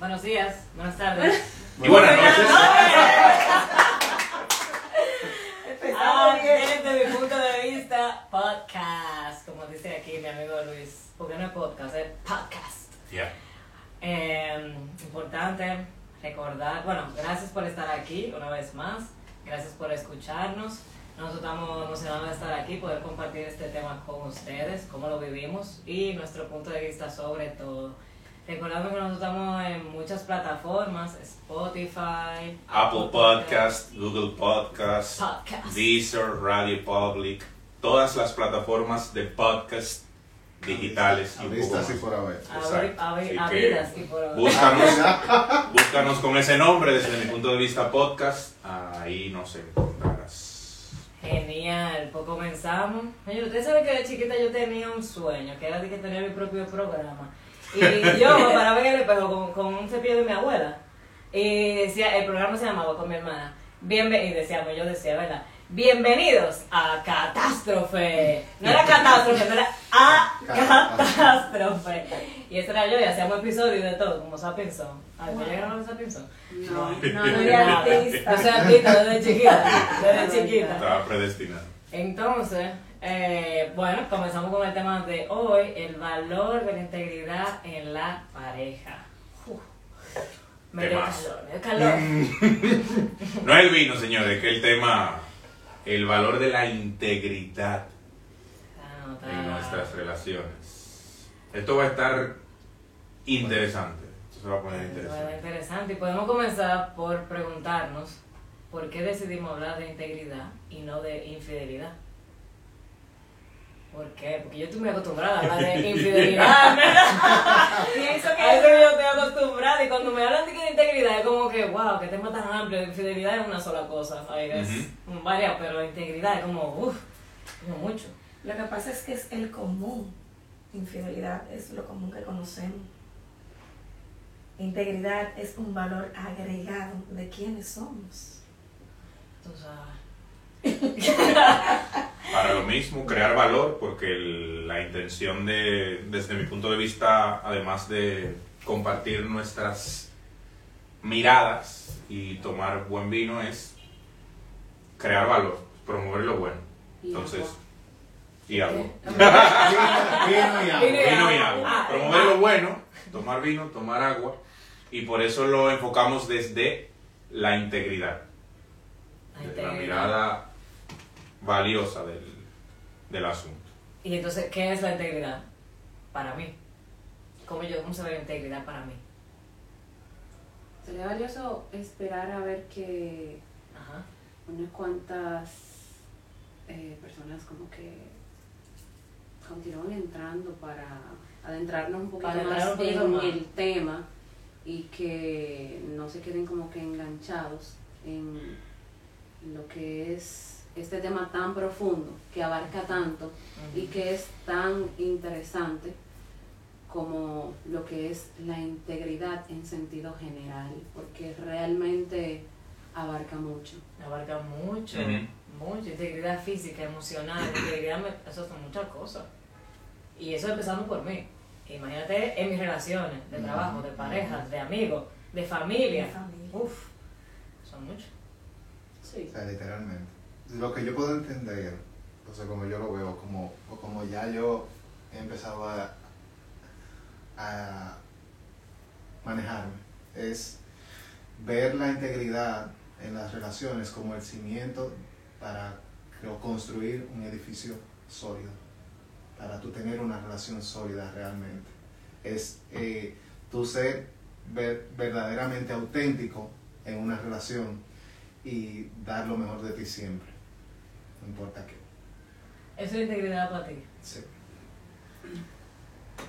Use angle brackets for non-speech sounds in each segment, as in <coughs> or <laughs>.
Buenos días, buenas tardes. Y buenas noches. Ah, desde mi punto de vista, podcast, como dice aquí mi amigo Luis, porque no es podcast, es podcast. Ya. Eh, importante recordar, bueno, gracias por estar aquí una vez más, gracias por escucharnos. Nosotros estamos emocionados de estar aquí, poder compartir este tema con ustedes, cómo lo vivimos y nuestro punto de vista sobre todo. Recordando que nosotros estamos en muchas plataformas, Spotify, Apple Podcast, Google Podcast, Podcast. Deezer, Radio Public, todas las plataformas de podcast digitales Avistas y por haber. Por Búscanos, <laughs> búscanos con ese nombre desde mi punto de vista podcast, ahí nos encontrarás. Genial, pues comenzamos. Oye, usted sabe que de chiquita yo tenía un sueño, que era de que tenía mi propio programa. Y yo me paraba en el espejo con, con un cepillo de mi abuela. Y decía, el programa se llamaba con mi hermana. Bienven y decíamos, yo decía, ¿verdad? Bienvenidos a Catástrofe. No era catástrofe, no era a catástrofe. Y ese era yo, y hacíamos episodios de todo, como Sapinson. Ay, ¿te llegaron a Sapinson? No, no, No, no no, era no, artista. No soy artista desde chiquita, desde chiquita. Estaba predestinado. Entonces, eh, bueno, comenzamos con el tema de hoy, el valor de la integridad en la pareja. Uf, me dio calor, me dio calor. <laughs> No es el vino, señores, que el tema, el valor de la integridad Ah, no, en nuestras relaciones. Esto va a estar interesante. Esto se va a poner Bueno, interesante. interesante. Y podemos comenzar por preguntarnos por qué decidimos hablar de integridad y no de infidelidad. ¿Por qué? Porque yo estoy muy acostumbrada a hablar de <laughs> infidelidad. <laughs> Pienso A que eso yo estoy acostumbrada y cuando me hablan de integridad es como que, wow, qué tema tan amplio. Infidelidad es una sola cosa, ¿sabes? Es varias, pero integridad es como, uff, como mucho. lo que pasa es que es el común. Infidelidad es lo común que conocemos. Integridad es un valor agregado de quiénes somos. Tú sabes. <laughs> Para lo mismo, crear valor, porque el- la intención de, desde mi punto de vista, además de compartir nuestras miradas y tomar buen vino, es crear valor, promover lo bueno. Entonces, y agua. <laughs> Vino y agua. Vino y agua. Ah, Promover ah. lo bueno, tomar vino, tomar agua, y por eso lo enfocamos desde la integridad, desde la mirada valiosa del, del asunto. Y entonces, ¿qué es la integridad? Para mí. ¿Cómo, yo, cómo se ve la integridad para mí? Sería valioso esperar a ver que Ajá. unas cuantas eh, personas como que continúen entrando para adentrarnos un poquito Para más un poquito en más. el tema y que no se queden como que enganchados en lo que es este tema tan profundo, que abarca tanto y que es tan interesante como lo que es la integridad en sentido general, porque realmente abarca mucho. Abarca mucho, Ujú. mucho. Integridad física, emocional, <clears throat> integridad, eso son muchas cosas. Y eso empezando por mí. Imagínate en mis relaciones, de trabajo, de parejas, de amigos, de familia. De familia. Uf, son muchos. Sí. O sea, literalmente. Lo que yo puedo entender, o sea, como yo lo veo, como, o como ya yo he empezado a, manejarme, es ver la integridad en las relaciones como el cimiento para co- construir un edificio sólido, para tú tener una relación sólida realmente. Es eh, tú ser ver- verdaderamente auténtico en una relación y dar lo mejor de ti siempre, no importa qué. Eso es integridad para ti. Sí.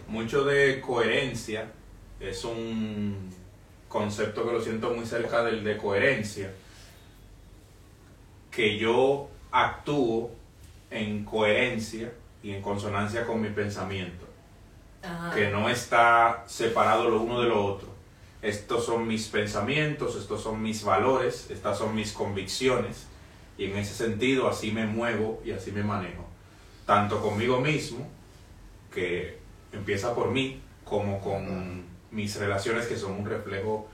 Mucho de coherencia es un concepto que lo siento muy cerca del de coherencia, que yo actúo en coherencia y en consonancia con mi pensamiento, Ajá. que no está separado lo uno de lo otro. Estos son mis pensamientos, estos son mis valores, estas son mis convicciones, y en ese sentido así me muevo y así me manejo, tanto conmigo mismo, que empieza por mí, como con mis relaciones que son un reflejo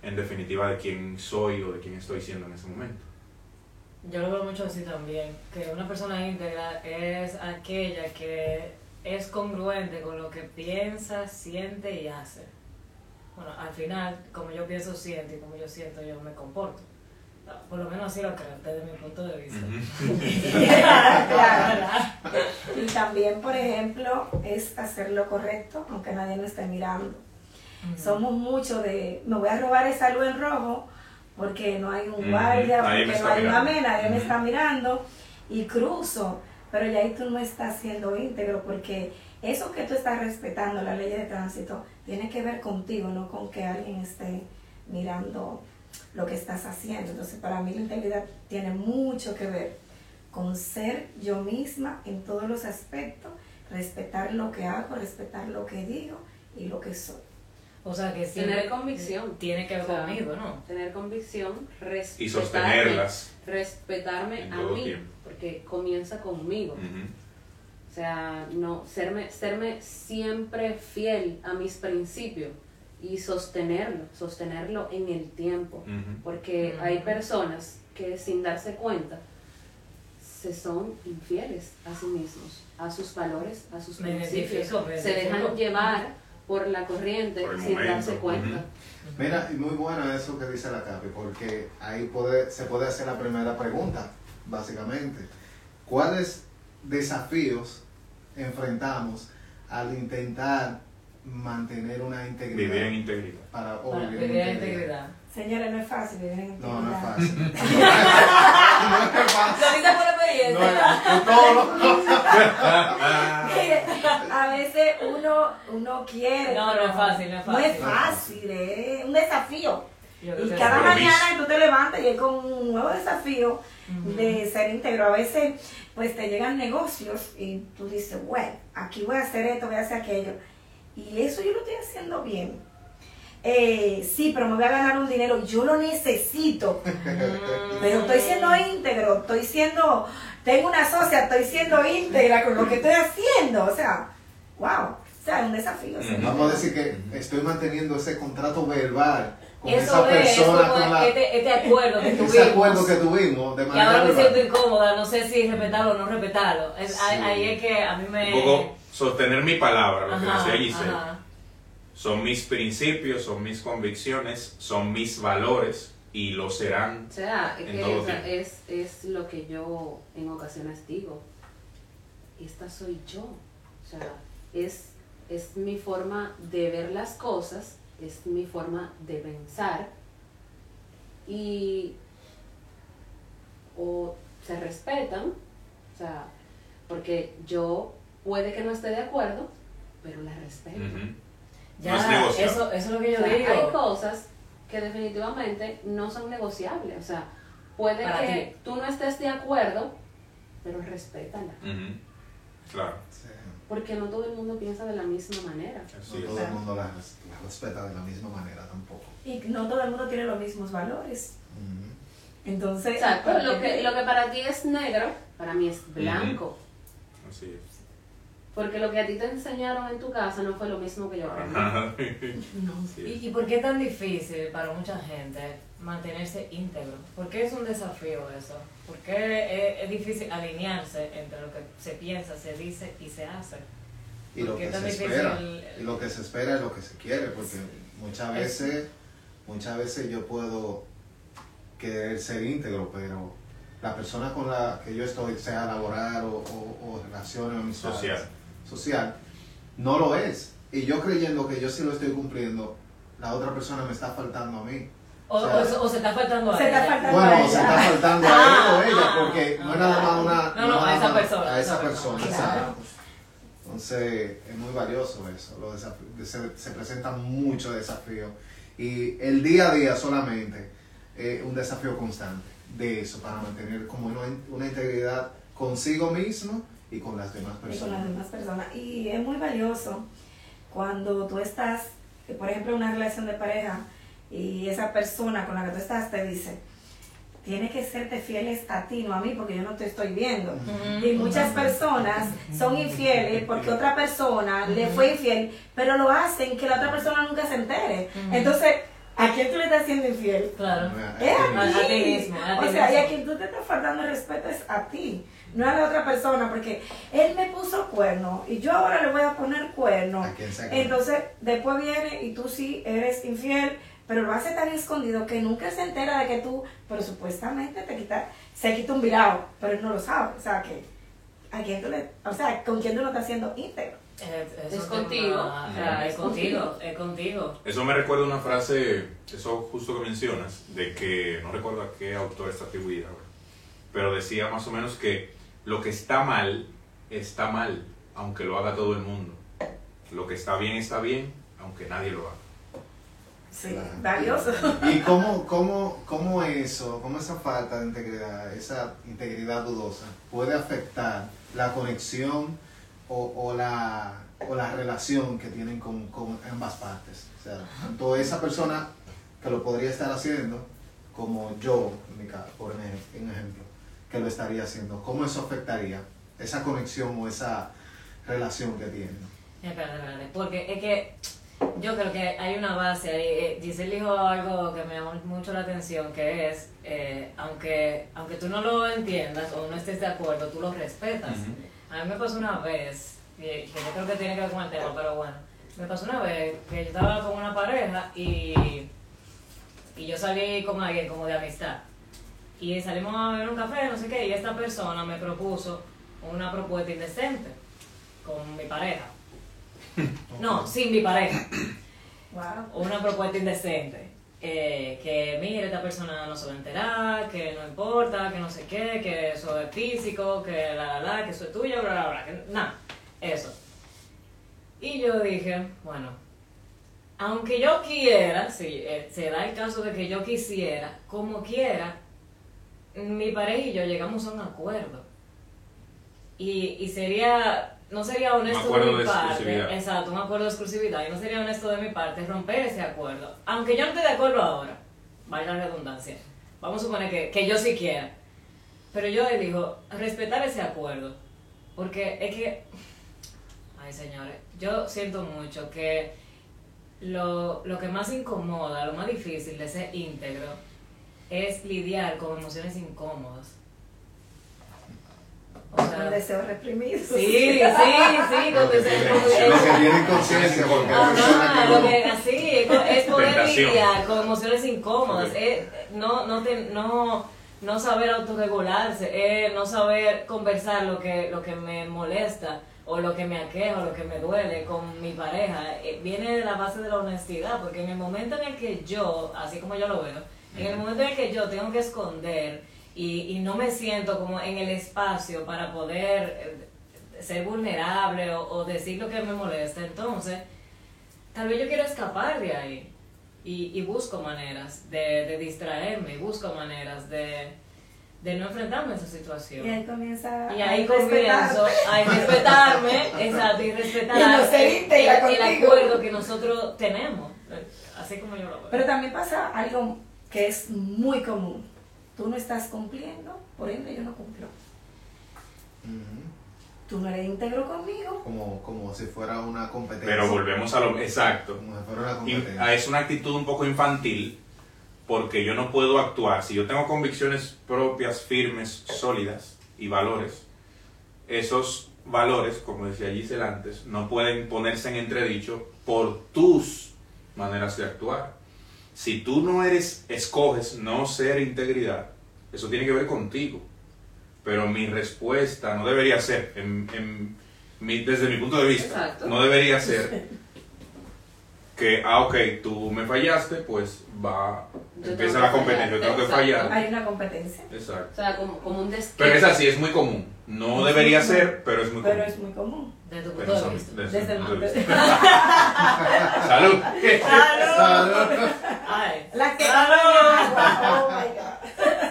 en definitiva de quién soy o de quién estoy siendo en ese momento. Yo lo veo mucho así también, que una persona íntegra es aquella que es congruente con lo que piensa, siente y hace. Bueno, al final, como yo pienso, siento y como yo siento, yo me comporto. Por lo menos así lo creo, desde mi punto de vista. <laughs> Claro. Y también, por ejemplo, es hacer lo correcto, aunque nadie nos esté mirando. Somos mucho de, me voy a robar esa luz en rojo porque no hay un guardia, nadie me porque no hay una mirando. me, nadie me está mirando y cruzo. Pero ya ahí tú no estás siendo íntegro porque eso que tú estás respetando, la ley de tránsito, tiene que ver contigo, no con que alguien esté mirando lo que estás haciendo. Entonces, para mí la integridad tiene mucho que ver con ser yo misma en todos los aspectos, respetar lo que hago, respetar lo que digo y lo que soy. O sea que sí. Tener convicción. Tiene que ver O sea, conmigo, ¿no? Tener convicción, respetarme, Y sostenerlas. respetarme a mí, tiempo. porque comienza conmigo. O sea, no serme, serme siempre fiel a mis principios y sostenerlo, sostenerlo en el tiempo. Porque hay personas que sin darse cuenta se son infieles a sí mismos, a sus valores, a sus Me principios. Se dejan llevar por la corriente Por sin momento. darse cuenta. Ujú. Mira, y muy bueno eso que dice la Capi, porque ahí puede, se puede hacer la primera pregunta, básicamente. ¿Cuáles desafíos enfrentamos al intentar mantener una integridad? Vivir en integridad. Para, o Para vivir en vivir en integridad. integridad. Señores, no es fácil vivir en integridad. No, no es fácil. <laughs> no es fácil. Lo dice por No experiencia. Mire, a veces uno, uno quiere. No, no es fácil, no es No es fácil. es un desafío. Y cada mañana tú te levantas y es con un nuevo desafío de ser íntegro. A veces, pues te llegan negocios y tú dices, bueno, aquí voy a hacer esto, voy a hacer aquello. Y eso yo lo estoy haciendo bien. Eh, sí, pero me voy a ganar un dinero, yo lo necesito. <laughs> Pero estoy siendo íntegro, estoy siendo, tengo una socia, estoy siendo íntegra con lo que estoy haciendo. O sea, wow, o sea, es un desafío. ¿sí? Ujú. Vamos a decir que estoy manteniendo ese contrato verbal con Eso esa es, es persona, como con la, este, este acuerdo que <laughs> tuvimos. ese acuerdo que tuvimos de manera ahora me siento incómoda, no sé si respetarlo o no respetarlo. Es, Sí. ahí, es que a mí me... Poco sostener mi palabra, lo que decía Giselle. ajá. Son mis principios, son mis convicciones, son mis valores y lo serán. O sea, es, En que todo es, es lo que yo en ocasiones digo. Esta soy yo. O sea, es, es mi forma de ver las cosas, es mi forma de pensar. Y o se respetan, o sea, porque yo puede que no esté de acuerdo, pero la respeto. Ya, No es negociable. eso, eso es lo que yo O sea, digo. hay cosas que definitivamente no son negociables. O sea, puede Para que ti. tú no estés de acuerdo, pero respétala. Claro, Sí, Porque no todo el mundo piensa de la misma manera. no todo el mundo la, la respeta de la misma manera tampoco. Y no todo el mundo tiene los mismos valores. Entonces, Exacto. Lo que, lo que para ti es negro, para mí es blanco. Así es. Porque lo que a ti te enseñaron en tu casa no fue lo mismo que yo aprendí. <laughs> No. Es. ¿Y, ¿Y por qué es tan difícil para mucha gente mantenerse íntegro? ¿Por qué es un desafío eso? ¿Por qué es, es difícil alinearse entre lo que se piensa, se dice y se hace? Y lo ¿Por qué que tan se espera. el- Y lo que se espera es lo que se quiere, porque muchas Es- veces, muchas veces yo puedo querer ser íntegro, pero la persona con la que yo estoy, sea laboral o, o, o relaciones o amistades, Social. Social, no lo es. Y yo creyendo que yo sí lo estoy cumpliendo, la otra persona me está faltando a mí. O, O sea, o se- o se está faltando a se está a Bueno, ella. se está faltando a Ah, él o ella, ah, porque no ah, es nada más una... no, no, a esa persona, A a esa persona, persona. exacto. Entonces, es muy valioso eso. Los se, se presentan muchos desafíos. Y el día a día solamente es un desafío constante de eso, para mantener como una, una integridad consigo mismo y con las demás y con las personas. demás personas. Y es muy valioso cuando tú estás, eh, por ejemplo, en una relación de pareja y esa persona con la que tú estás te dice, tiene que serte fieles a ti, no a mí, porque yo no te estoy viendo. Y muchas personas son infieles porque otra persona le fue infiel, pero lo hacen que la otra persona nunca se entere. Entonces, ¿a quién tú le estás haciendo infiel? Claro. Es A- ti mismo, a ti o sea, y a quien tú te estás faltando el respeto es a ti, no a la otra persona, porque él me puso cuerno y yo ahora le voy a poner cuerno. A. Entonces, después viene y tú sí eres infiel, pero lo hace tan escondido que nunca se entera de que tú, pero supuestamente te quita, se quita un virado, pero él no lo sabe. O sea, que a quién tú le, o sea, con quién tú lo estás haciendo íntegro. Es contigo. tema- ah, es contigo, es contigo. Eso me recuerda una frase, eso justo que mencionas, de que no recuerdo a qué autor está atribuida, ahora, pero decía más o menos que lo que está mal, está mal, aunque lo haga todo el mundo. Lo que está bien, está bien, aunque nadie lo haga. Sí, valioso. ¿Y cómo, cómo, cómo eso, cómo esa falta de integridad, esa integridad dudosa puede afectar la conexión o, o la, o la relación que tienen con, con ambas partes? O sea, tanto esa persona que lo podría estar haciendo como yo, en mi caso, por ejemplo, que lo estaría haciendo. ¿Cómo eso afectaría esa conexión o esa relación que tienen? Espérate, espérate, porque es que yo creo que hay una base ahí. Eh, Giselle dijo algo que me llamó mucho la atención, que es, eh, aunque, aunque tú no lo entiendas o no estés de acuerdo, tú lo respetas. A mí me pasó una vez, que yo creo que tiene que ver con el tema, pero bueno, me pasó una vez que yo estaba con una pareja y, y yo salí con alguien como de amistad. Y salimos a beber un café, no sé qué, y esta persona me propuso una propuesta indecente con mi pareja. <laughs> No, sin mi pareja. Wow. Una propuesta indecente. Eh, que mire, esta persona no se va a enterar, que no importa, que no sé qué, que eso es físico, que la la la, que eso es tuyo, bla bla bla, que nada, eso. Y yo dije, bueno, aunque yo quiera, si eh, se da el caso de que yo quisiera, como quiera, mi pareja y yo llegamos a un acuerdo. Y, y sería, no sería honesto de mi de parte, exacto, un acuerdo de exclusividad, y no sería honesto de mi parte romper ese acuerdo. Aunque yo no esté de acuerdo ahora, vaya la redundancia, vamos a suponer que, que yo sí quiera, pero yo elijo respetar ese acuerdo, porque es que, ay señores, yo siento mucho que lo, lo que más incomoda, lo más difícil de ser íntegro, es lidiar con emociones incómodas. O Con sea, deseo reprimido. Sí, sí, sí, <laughs> con Lo que deseo tienen- reprimido. lo que tienen conciencia, porque Ajá, que lo no. que así es, poder Tentación. lidiar con emociones incómodas, es no, no, te- no, no saber autorregularse, es no saber conversar lo que, lo que me molesta o lo que me aqueja o lo que me duele con mi pareja. Eh, Viene de la base de la honestidad, porque en el momento en el que yo, así como yo lo veo, en el momento en el que yo tengo que esconder y, y no me siento como en el espacio para poder eh, ser vulnerable o, o decir lo que me molesta, entonces tal vez yo quiero escapar de ahí y, y busco maneras de, de distraerme, y busco maneras de, de no enfrentarme a esa situación. Y ahí comienza Y ahí a comienzo a respetarme, <laughs> exacto, y respetar Y no ser el, el- acuerdo que nosotros tenemos, eh, así como yo lo veo. Pero también pasa algo que es muy común. Tú no estás cumpliendo, por ende yo no cumplo. Ujú. Tú no eres íntegro conmigo. Como, como si fuera una competencia. Pero volvemos a lo exacto. Como si fuera una competencia. es una actitud un poco infantil porque yo no puedo actuar. Si yo tengo convicciones propias, firmes, sólidas y valores, esos valores, como decía Giselle antes, no pueden ponerse en entredicho por tus maneras de actuar. Si tú no eres, escoges no ser integridad, eso tiene que ver contigo. Pero mi respuesta no debería ser, en- en mi- desde mi punto de vista, Exacto. no debería ser <laughs> que, ah, ok, tú me fallaste, pues va, Yo empieza la competencia, yo tengo que fallar, fallar. Hay una competencia. Exacto. O sea, como, como un desquite. Pero es así, es muy común. No debería ser, pero es muy común. Pero es muy común. de tu Pero punto de son- vista. desde el punto de <laughs> vista. Salud. Salud. Ay, La que ¡Salud! Oh my God.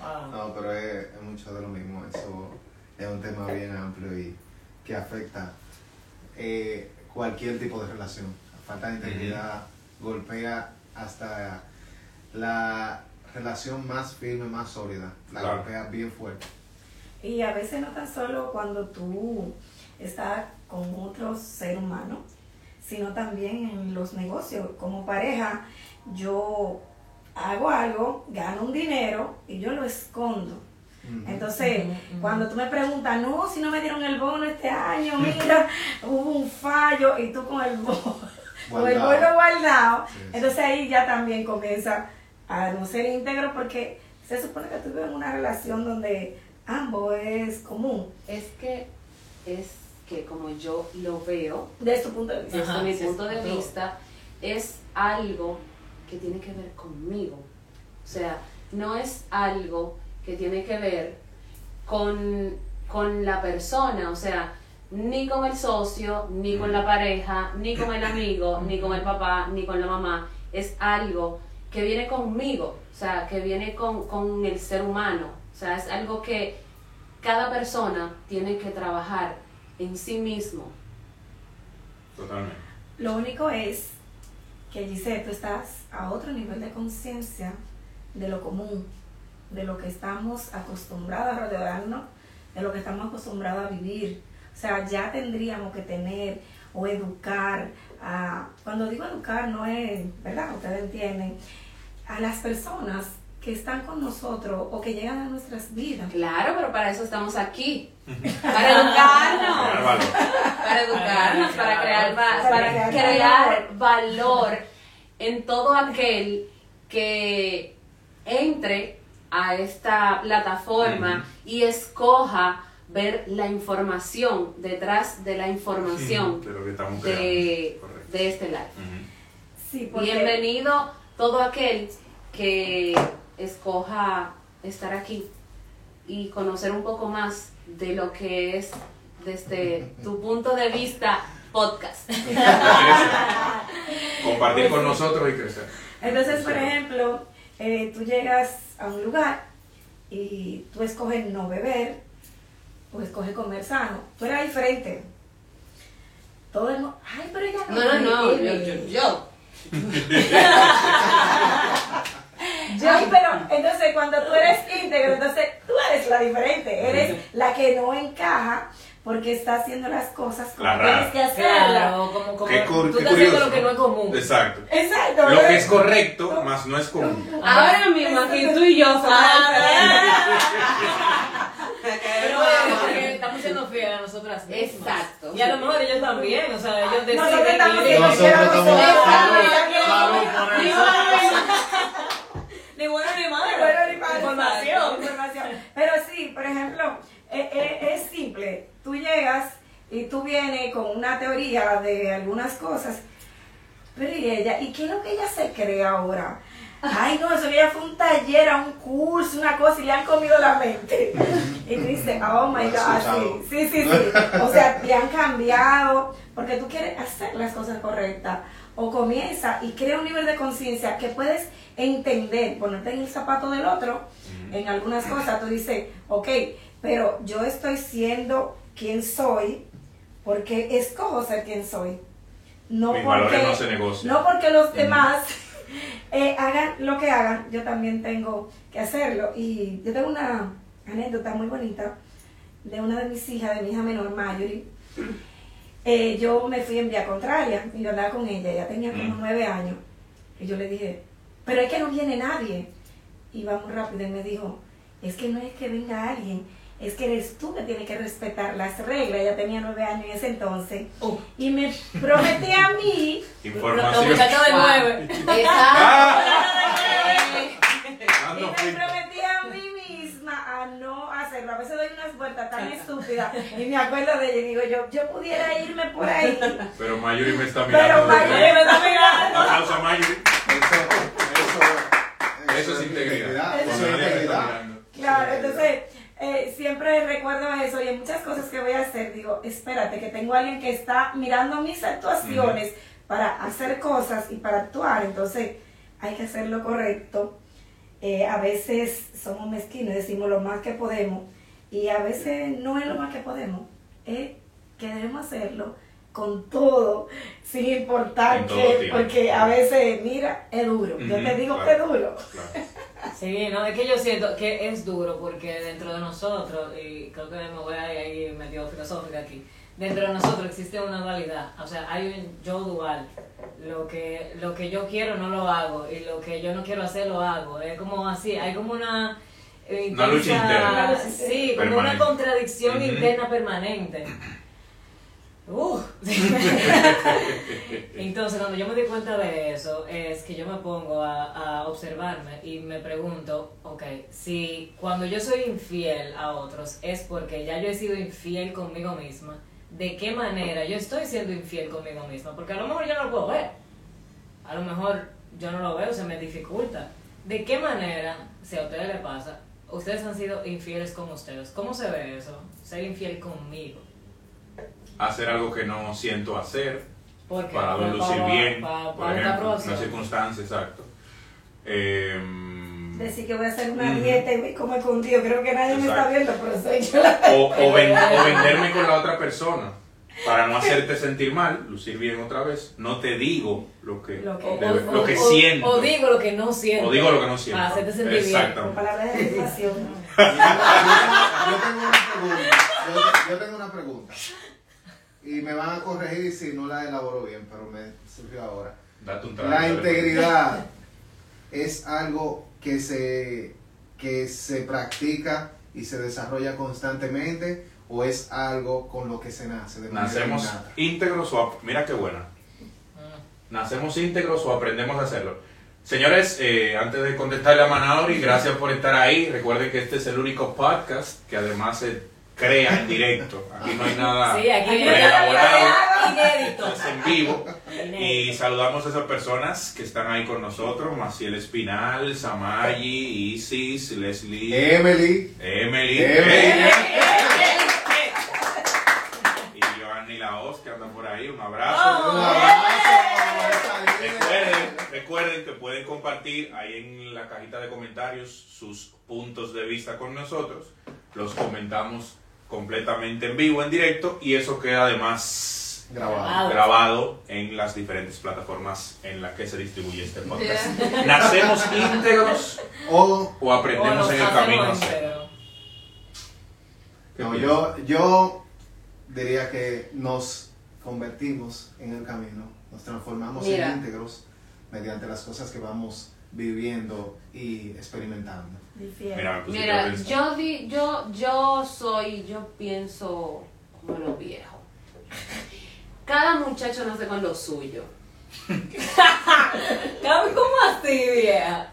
Wow. No, pero es, es mucho de lo mismo. Eso es un tema bien amplio y que afecta eh, cualquier tipo de relación. La falta de integridad golpea hasta la relación más firme, más sólida. La Claro. golpea bien fuerte. Y a veces no tan solo cuando tú estás con otro ser humano, sino también en los negocios. Como pareja, yo hago algo, gano un dinero y yo lo escondo. Entonces, cuando tú me preguntas, no, si no me dieron el bono este año, <laughs> mira, hubo un fallo y tú con el bono, <laughs> con el Guardado. bono guardado, Sí, sí. entonces ahí ya también comienza a no ser íntegro porque se supone que tú vives en una relación donde ambos es común, Es que, es que como yo lo veo, desde tu punto de vista. desde mi punto de vista, es algo que tiene que ver conmigo. O sea, no es algo que tiene que ver con, con la persona, o sea, ni con el socio, ni con la pareja, ni con el amigo, ni con el papá, ni con la mamá. Es algo que viene conmigo, o sea, que viene con, con el ser humano. O sea, es algo que cada persona tiene que trabajar en sí mismo. Totalmente. Lo único es que, Giselle, tú estás a otro nivel de conciencia de lo común, de lo que estamos acostumbrados a rodearnos, de lo que estamos acostumbrados a vivir. O sea, ya tendríamos que tener o educar, a, cuando digo educar no es, ¿verdad? Ustedes entienden, a las personas que están con nosotros o que llegan a nuestras vidas. Claro, pero para eso estamos aquí. Para educarnos. Para educarnos, para crear, va- Para crear valor en todo aquel que entre a esta plataforma y escoja ver la información detrás de la información De lo que estamos de, creando. Correcto. de este live. Ujú. Sí, porque Bienvenido todo aquel que escoja estar aquí y conocer un poco más de lo que es desde tu <laughs> punto de vista podcast. <laughs> Compartir Pues con sí. nosotros y crecer. Entonces, por ejemplo, eh, tú llegas a un lugar y tú escoges no beber o escoges comer sano. Tú eras diferente. Todo el mundo, ay, pero ella No, no, no, yo, bebe". yo, yo. <laughs> Ay, pero entonces cuando tú eres íntegro, entonces tú eres la diferente, eres la que no encaja porque está haciendo las cosas como La rara. tienes que hacerlas. Claro, como, como Qué, cur- tú qué estás haciendo curioso. lo que no es común. Exacto. Exacto. Lo que es correcto, más no es común. Ahora mismo aquí tú y yo somos Pero bueno, porque estamos siendo fieles a nosotras mismas. Exacto. Y a lo mejor ellos también, o sea, ellos deciden. Nosotros estamos siendo fieles a por Ni bueno ni bueno ni malo. Bueno, ni para Información. información. Pero sí, por ejemplo, eh, eh, es simple. Tú llegas y tú vienes con una teoría de algunas cosas, pero ¿y ella? ¿Y qué es lo que ella se cree ahora? Ay, no, eso que ella fue un taller, a un curso, una cosa, y le han comido la mente. Y tú dices, oh my God, sí, sí, sí, sí. O sea, te han cambiado, porque tú quieres hacer las cosas correctas. O comienza y crea un nivel de conciencia que puedes entender, ponerte en el zapato del otro, en algunas cosas. Tú dices, ok, pero yo estoy siendo quien soy porque escojo ser quien soy. No Mis porque, no se no porque los demás eh, hagan lo que hagan, yo también tengo que hacerlo. Y yo tengo una anécdota muy bonita de una de mis hijas, de mi hija menor, Marjorie. Eh, yo me fui en vía contraria y yo andaba con ella, ella tenía como Mm. nueve años. Y yo le dije, pero es que no viene nadie. Y va muy rápido y me dijo, es que no es que venga alguien, es que eres tú que tienes que respetar las reglas. Ella tenía nueve años en ese entonces. Uh, Y me prometí a mí <laughs> los Información. muchachos de nueve. y Dando me feedback. prometí a mí misma a no hacerlo. A veces doy unas vueltas tan estúpidas y me acuerdo de ella y digo yo, yo pudiera irme por ahí. Pero Mayuri me está Pero mirando. Mayuri me está mirando. Aplauso a Mayuri. Eso, Eso es integridad. Eso Cuando es nadie te está integridad. Claro, entonces eh, siempre recuerdo eso y en muchas cosas que voy a hacer digo, espérate, que tengo a alguien que está mirando mis actuaciones para hacer cosas y para actuar, entonces hay que hacer lo correcto. Eh, a veces somos mezquinos y decimos lo más que podemos y a veces no es lo más que podemos, es que debemos hacerlo con todo, sin importar que, porque a veces, mira, es duro. Yo te digo claro, que es duro. claro. Sí, no, es que yo siento que es duro porque dentro de nosotros, y creo que me voy a ir ahí medio filosófica aquí, dentro de nosotros existe una dualidad, o sea, hay un yo dual, lo que, lo que yo quiero no lo hago y lo que yo no quiero hacer lo hago, es como así, hay como una... Una lucha interna. Sí, como Permanente. una contradicción interna permanente. Uh. <laughs> Entonces, cuando yo me di cuenta de eso, es que yo me pongo a, a observarme y me pregunto, ok, si cuando yo soy infiel a otros es porque ya yo he sido infiel conmigo misma, ¿de qué manera yo estoy siendo infiel conmigo misma? Porque a lo mejor yo no lo puedo ver. A lo mejor yo no lo veo, se me dificulta. ¿De qué manera, si a ustedes les pasa, ustedes han sido infieles con ustedes? ¿Cómo se ve eso? Ser infiel conmigo. Hacer algo que no siento hacer, Porque para no lucir bien, para, por para esta ejemplo, una circunstancia, exacto. Em, Decir que voy a hacer una Ujú. dieta y voy a comer contigo. Creo que nadie me está Exacto. viendo, pero soy yo la o, o ven- o venderme con la otra persona para no <laughs> hacerte sentir mal, lucir bien otra vez. No te digo lo que, Lo que- O- de- o- lo que o- siento. O digo lo que no siento. O digo lo que no siento. Para hacerte sentir bien. con Exactamente. palabras de. Yo, yo tengo una pregunta. Yo, yo tengo una pregunta. Y me van a corregir si no la elaboro bien, pero me surgió ahora. Date un trago. La integridad <laughs> es algo que se, que se practica y se desarrolla constantemente o es algo con lo que se nace de Nacemos íntegros o... Mira qué buena. Mm. ¿Nacemos íntegros o aprendemos a hacerlo? Señores, eh, antes de contestarle a Manauri, <laughs> gracias por estar ahí. Recuerden que este es el único podcast que además se crea en directo. Aquí no hay nada Sí, aquí inédito. Es en vivo. Y saludamos a esas personas que están ahí con nosotros. Maciel Espinal, Samayi, Isis, Leslie, Emily. Emily. Emily. Y Giovanni Laos, que anda por ahí. Un abrazo. Un abrazo. Recuerden, recuerden que pueden compartir ahí en la cajita de comentarios sus puntos de vista con nosotros. Los comentamos completamente en vivo, en directo, y eso queda además Grabado. Grabado en las diferentes plataformas en las que se distribuye este podcast. ¿Nacemos íntegros O o aprendemos O en el camino yo, yo diría que nos convertimos en el camino, nos transformamos Mira. en íntegros mediante las cosas que vamos viviendo y experimentando. Difiere. Mira, me yo, di, yo, yo soy, yo pienso como lo viejo. Cada muchacho nace con lo suyo. ¿Cómo así, vieja?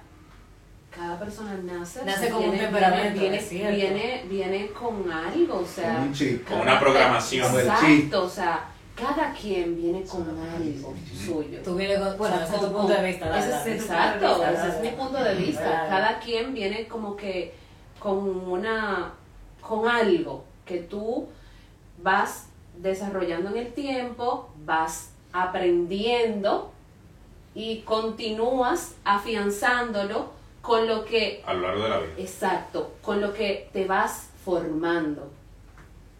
Cada persona nace, Nace con un temperamento, viene, es cierto. viene, viene con algo, o sea, Como un chip. Con una programación. Exacto, o sea, cada quien viene con algo suyo. Tú vienes con, bueno, ese es tu punto de vista, ese es- exacto, ese es mi punto de vista. Cada quien viene como que con una, con algo que tú vas desarrollando en el tiempo, vas aprendiendo y continúas afianzándolo con lo que A lo largo de la vida. Exacto, con lo que te vas formando.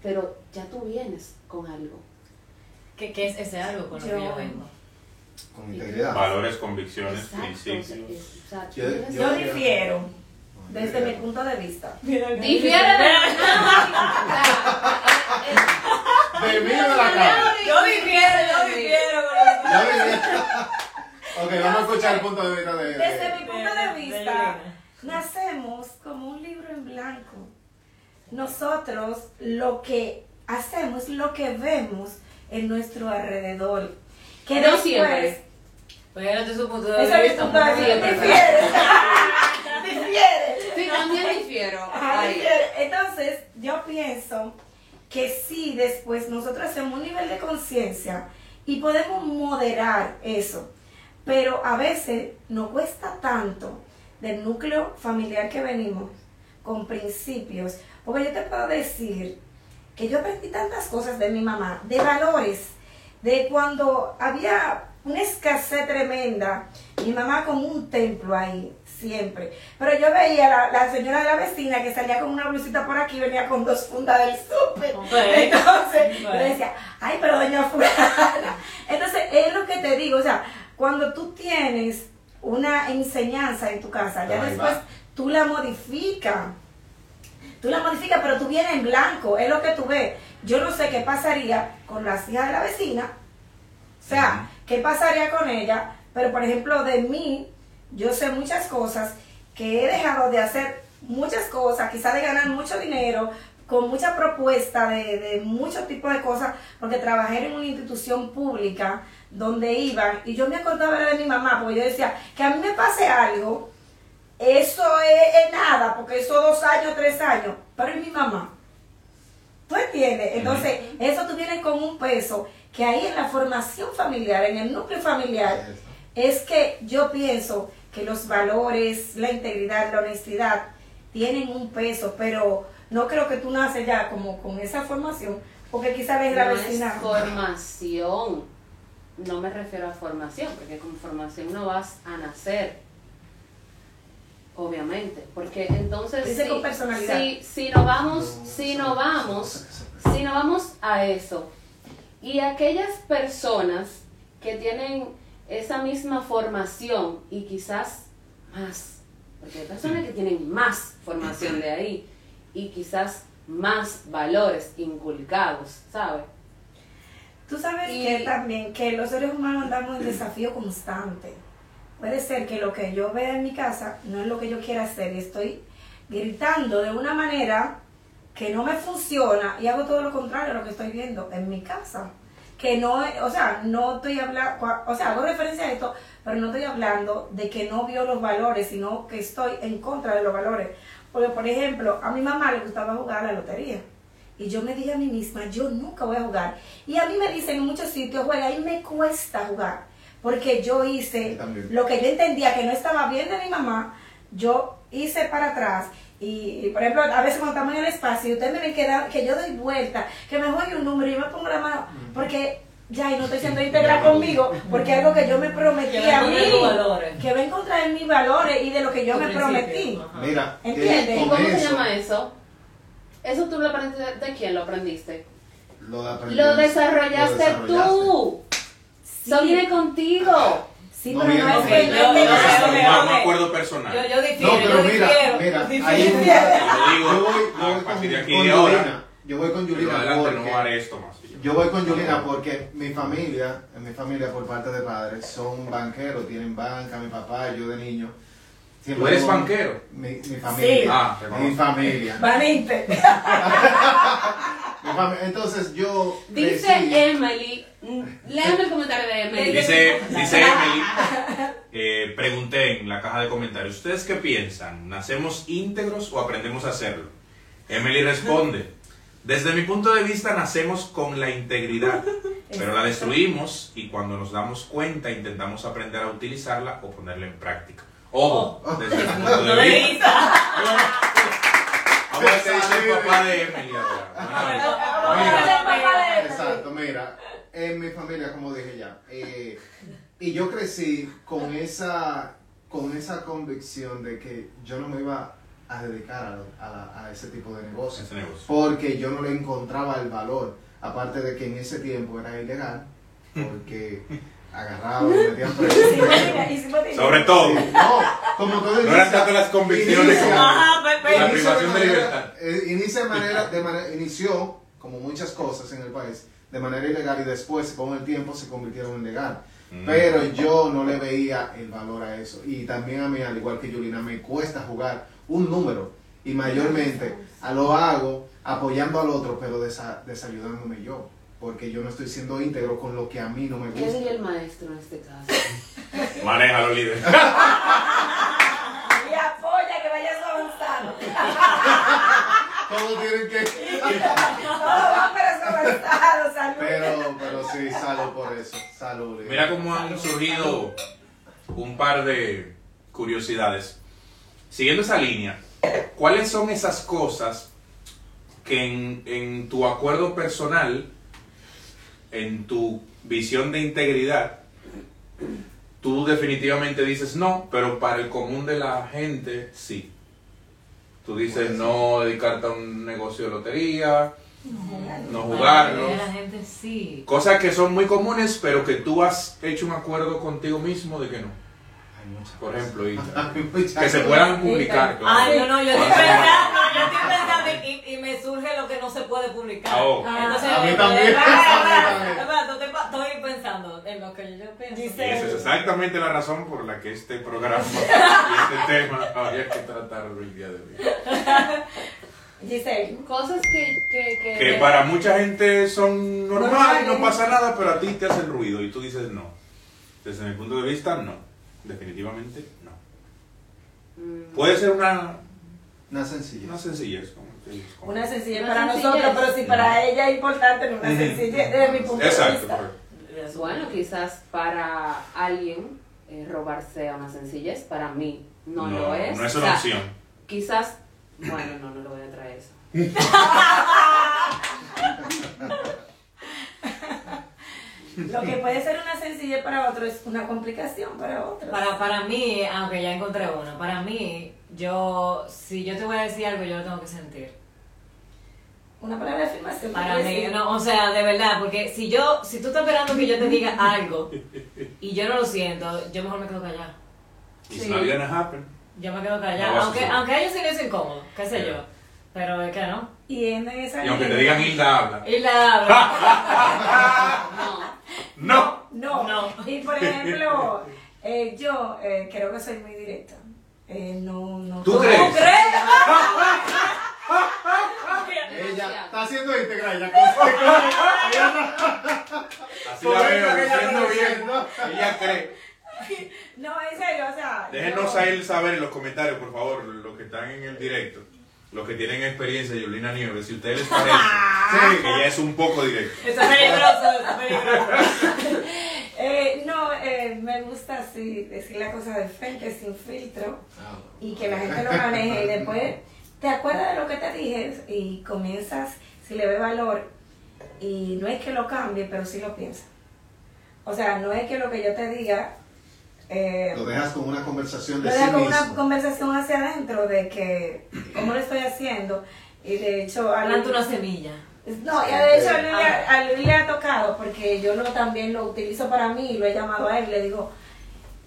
Pero ya tú vienes con algo. ¿Qué, qué es ese algo con lo que Yo- yo vengo? Con integridad. Valores, convicciones, Exacto. o principios. o tú Yo- vienes- Yo difiero desde mi punto de vista. Difiere de De mí me la cara. <laughs> Yo difiero, yo difiero Ya vi. Ok, vamos a escuchar el punto de vista de. Desde mi punto de vista, nacemos como un libro en blanco. Nosotros lo que hacemos lo que vemos en nuestro alrededor. Que No después, siempre. Pues era tu punto de Ese es. Sí, <laughs> también difiero. Entonces, yo pienso que sí, después nosotros hacemos un nivel de conciencia y podemos moderar eso. Pero a veces nos cuesta tanto del núcleo familiar que venimos, con principios. Porque yo te puedo decir que yo aprendí tantas cosas de mi mamá, de valores, de cuando había una escasez tremenda. Mi mamá como un templo ahí, siempre. Pero yo veía la, la señora de la vecina que salía con una blusita por aquí, venía con dos fundas del súper. Entonces, yo decía, ay, pero doña fulana. Entonces, es lo que te digo, o sea, cuando tú tienes una enseñanza en tu casa, ya Ahí después va. tú la modificas. Tú la modificas, pero tú vienes en blanco, es lo que tú ves. Yo no sé qué pasaría con las hijas de la vecina. O sea, qué pasaría con ella. Pero, por ejemplo, de mí, yo sé muchas cosas que he dejado de hacer muchas cosas, quizás de ganar mucho dinero, con mucha propuesta de, de muchos tipos de cosas, porque trabajé en una institución pública donde iban, y yo me acordaba de mi mamá, porque yo decía, que a mí me pase algo, eso es, es nada, porque eso dos años, tres años, pero es mi mamá. ¿Tú entiendes? Entonces, eso tú vienes con un peso que ahí en la formación familiar, en el núcleo familiar, es que yo pienso que los valores, la integridad, la honestidad tienen un peso, pero no creo que tú naces ya como con esa formación, porque quizás ves la es vecina. formación. No me refiero a formación, porque con formación no vas a nacer. Obviamente. Porque entonces. Dice si, con personalidad. Si, si no vamos, si no vamos, si no vamos a eso. Y aquellas personas que tienen esa misma formación y quizás más, porque hay personas que tienen más formación de ahí y quizás más valores inculcados, ¿sabes? Tú sabes Y- que también que los seres humanos andamos en desafío constante. Puede ser que lo que yo vea en mi casa no es lo que yo quiera hacer y estoy gritando de una manera que no me funciona y hago todo lo contrario a lo que estoy viendo en mi casa. Que no, o sea, no estoy hablando, o sea, hago referencia a esto, pero no estoy hablando de que no vio los valores, sino que estoy en contra de los valores. Porque, por ejemplo, a mi mamá le gustaba jugar a la lotería. Y yo me dije a mí misma, yo nunca voy a jugar. Y a mí me dicen en muchos sitios, juega, y me cuesta jugar. Porque yo hice También. lo que yo entendía que no estaba bien de mi mamá, yo hice para atrás. Y, y, por ejemplo, a veces cuando estamos en el espacio, y ustedes me ven que, da- que yo doy vuelta, que me juegue un número y yo me pongo la mano, porque ya, y no estoy siendo íntegra conmigo, porque es algo que yo me prometí Que a en mí, que va en contra de mis valores y de lo que yo Tu me principio. prometí. Ajá. Mira, ¿Entiendes? ¿Y cómo se llama eso? ¿Eso tú lo aprendiste de, quién lo aprendiste? Lo, de Lo desarrollaste, lo tú. Sí. Viene contigo. Sí, No, pero mira, no no, es que yo- yo yo- acuerdo personal. Yo, yo difiero, No, pero yo mira, difiero. mira, difiero. ahí Yo digo, Yo voy, yo voy con, de con. Yo voy con adelante porque no haré esto más. yo voy con Yulina porque mi familia, en mi familia por parte de padres, son banqueros, tienen banca, mi papá, yo de niño. ¿Tú eres banquero? Mi, mi familia. Ah, te <laughs> <laughs> mi familia. Fami- Entonces yo Dice crecí- Emily, mm, léame el comentario de Emily. Dice, dice <laughs> Emily, eh, pregunté en la caja de comentarios, ¿ustedes qué piensan? ¿Nacemos íntegros o aprendemos a hacerlo? Emily responde, desde mi punto de vista nacemos con la integridad, pero la destruimos y cuando nos damos cuenta intentamos aprender a utilizarla o ponerla en práctica. Ojo, desde mi punto de vista. dice el papá de Emily ahora. Vamos a ver. El papá de Emily. Exacto, mira, en mi familia, como dije ya, eh, y yo crecí con esa, con esa convicción de que yo no me iba a dedicar a, a la- a ese tipo de negocios, Ese negocio. porque yo no le encontraba el valor, aparte de que en ese tiempo era ilegal, porque agarraban, me metían preso. Sobre todo, no, como todo no eran tanto las convicciones inicia- como Ajá, pe- pe- la privación de manera- libertad. eh, inicia de manera, de manera, inició, como muchas cosas en el país, de manera ilegal y después, con el tiempo, se convirtieron en legal. Mm. Pero yo no le veía el valor a eso. Y también a mí, al igual que Yulina, me cuesta jugar un número. Y mayormente a lo hago apoyando al otro, pero desa- desayudándome yo. Porque yo no estoy siendo íntegro con lo que a mí no me ¿Qué gusta. diría el maestro en este caso? <laughs> Manéjalo, líder. Y apoya que vayas avanzando. <laughs> Todos tienen que... <laughs> Todo va pero avanzado, salud. Pero, pero sí, salud por eso. Salud. líder. Mira cómo han surgido un par de curiosidades. Siguiendo esa línea, ¿cuáles son esas cosas que en, en tu acuerdo personal, en tu visión de integridad, tú definitivamente dices no, pero para el común de la gente sí. Tú dices no dedicarte a un negocio de lotería, no Para jugarlo. la gente sí. Cosas que son muy comunes, pero que tú has hecho un acuerdo contigo mismo de que no. Por ejemplo, <laughs> muchas que se puedan publicar. claro. Ay, no, no, yo estoy pensando, yo estoy pensando y, y me surge lo que no se puede publicar. Ah, oh. Entonces, A mí también. espera, A mí también. estoy, pensando en lo que yo pienso. Y esa es exactamente la razón por la que este programa <laughs> y este tema había que tratarlo el día de hoy. <laughs> Giselle, Cosas que... que, que, Que para mucha gente son normales, Normales. no pasa nada, pero a ti te hacen ruido y tú dices no. Desde mi punto de vista, no. Definitivamente no. Mm, Puede ser una, Una sencilla. una sencillez. como una sencilla Una para sencillez. nosotros, pero si para ella es importante, no una Ujú. sencilla desde mi punto de Exacto, vista. correcto. Bueno, quizás para alguien eh, robar sea una sencillez, para mí no, lo es. No es O una sea, opción. Quizás, bueno, no, no le voy a traer eso. <laughs> Lo que puede ser una sencillez para otro es una complicación para otro. Para, para mí, aunque ya encontré uno, para mí, yo, si yo te voy a decir algo, yo lo tengo que sentir. Una palabra de afirmación. Para ¿qué mí, decir? no, o sea, de verdad, porque si yo, si tú estás esperando que yo te diga algo y yo no lo siento, yo mejor me quedo callada. It's Sí. not gonna happen. Yo me quedo callada, aunque, aunque a ellos sí les es incómodo, qué sé yo, pero es que no. Y en esa Y aunque te digan Hilda habla. La habla. <laughs> No. ¡No! No. No. Y por ejemplo, eh, yo eh, creo que soy muy directa. Eh, no, no. ¿Tú ¿Tú crees? crees? <laughs> Ella está haciendo íntegra, ella <laughs> Así la veo, diciendo bien. Ella cree. <laughs> No, en serio, o sea. Déjenos yo- a él saber en los comentarios, por favor, los que están en el directo, los que tienen experiencia de Yolina Nieves, si ustedes les parece <laughs> que ella es un poco directa. Está peligroso. <laughs> Eh, no, eh, me gusta así decir la cosa de frente, sin filtro, y que la gente lo maneje. Y después te acuerdas de lo que te dije y comienzas, si le ve valor, y no es que lo cambie, pero sí lo piensa. O sea, no es que lo que yo te diga. Eh, Lo dejas con una conversación de lo sí con mismo. una conversación hacia adentro de que, ¿cómo lo estoy haciendo? Y de hecho, a Planta Luis- una semilla. no, ya de hecho a Luis, a Luis le ha tocado porque yo lo, también lo utilizo para mí y lo he llamado a él. Le digo,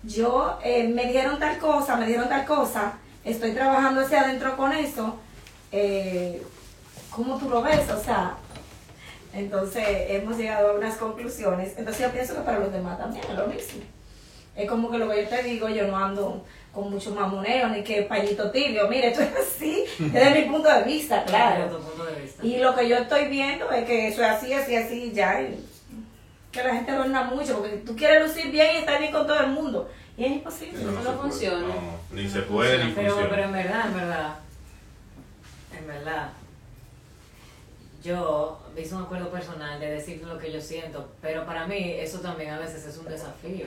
yo eh, me dieron tal cosa, me dieron tal cosa, estoy trabajando hacia adentro con eso. Eh, ¿Cómo tú lo ves? O sea, entonces hemos llegado a unas conclusiones. Entonces yo pienso que para los demás también es lo mismo. Es como que lo que yo te digo, yo no ando con mucho mamoneo ni que pañito tibio. Mire, esto es así, desde mi punto de vista, <laughs> claro. Desde tu punto de vista. Y lo que yo estoy viendo es que eso es así, así, así, ya. y que la gente adorna mucho, porque tú quieres lucir bien y estar bien con todo el mundo. Y es imposible. Eso no puede. funciona. No, ni se puede ni Pero, pero funciona. en verdad, en verdad, en verdad, yo hice un acuerdo personal de decir lo que yo siento, pero para mí eso también a veces es un desafío.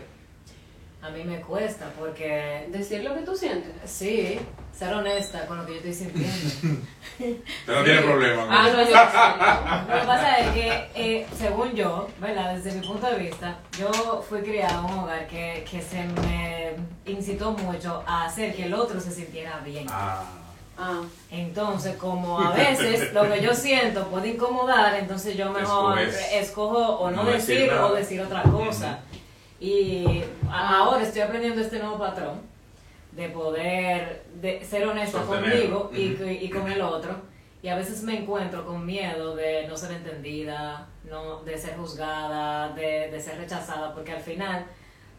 A mí me cuesta porque, Decir lo que tú sientes. sí, ser honesta con lo que yo estoy sintiendo. <laughs> Usted no tiene problema con Ah, no, yo sí. Lo que pasa es que, eh, según yo, ¿verdad? Desde mi punto de vista, yo fui criada en un hogar que, que se me incitó mucho a hacer que el otro se sintiera bien. Ah, Ah, Entonces, como a veces lo que yo siento puede incomodar, entonces yo mejor Escoges escojo o no, no decir o decir otra cosa. Y a- ahora estoy aprendiendo este nuevo patrón de poder de ser honesta Sostenerlo. conmigo y, y con el otro. Y a veces me encuentro con miedo de no ser entendida, no, de ser juzgada, de, de ser rechazada, porque al final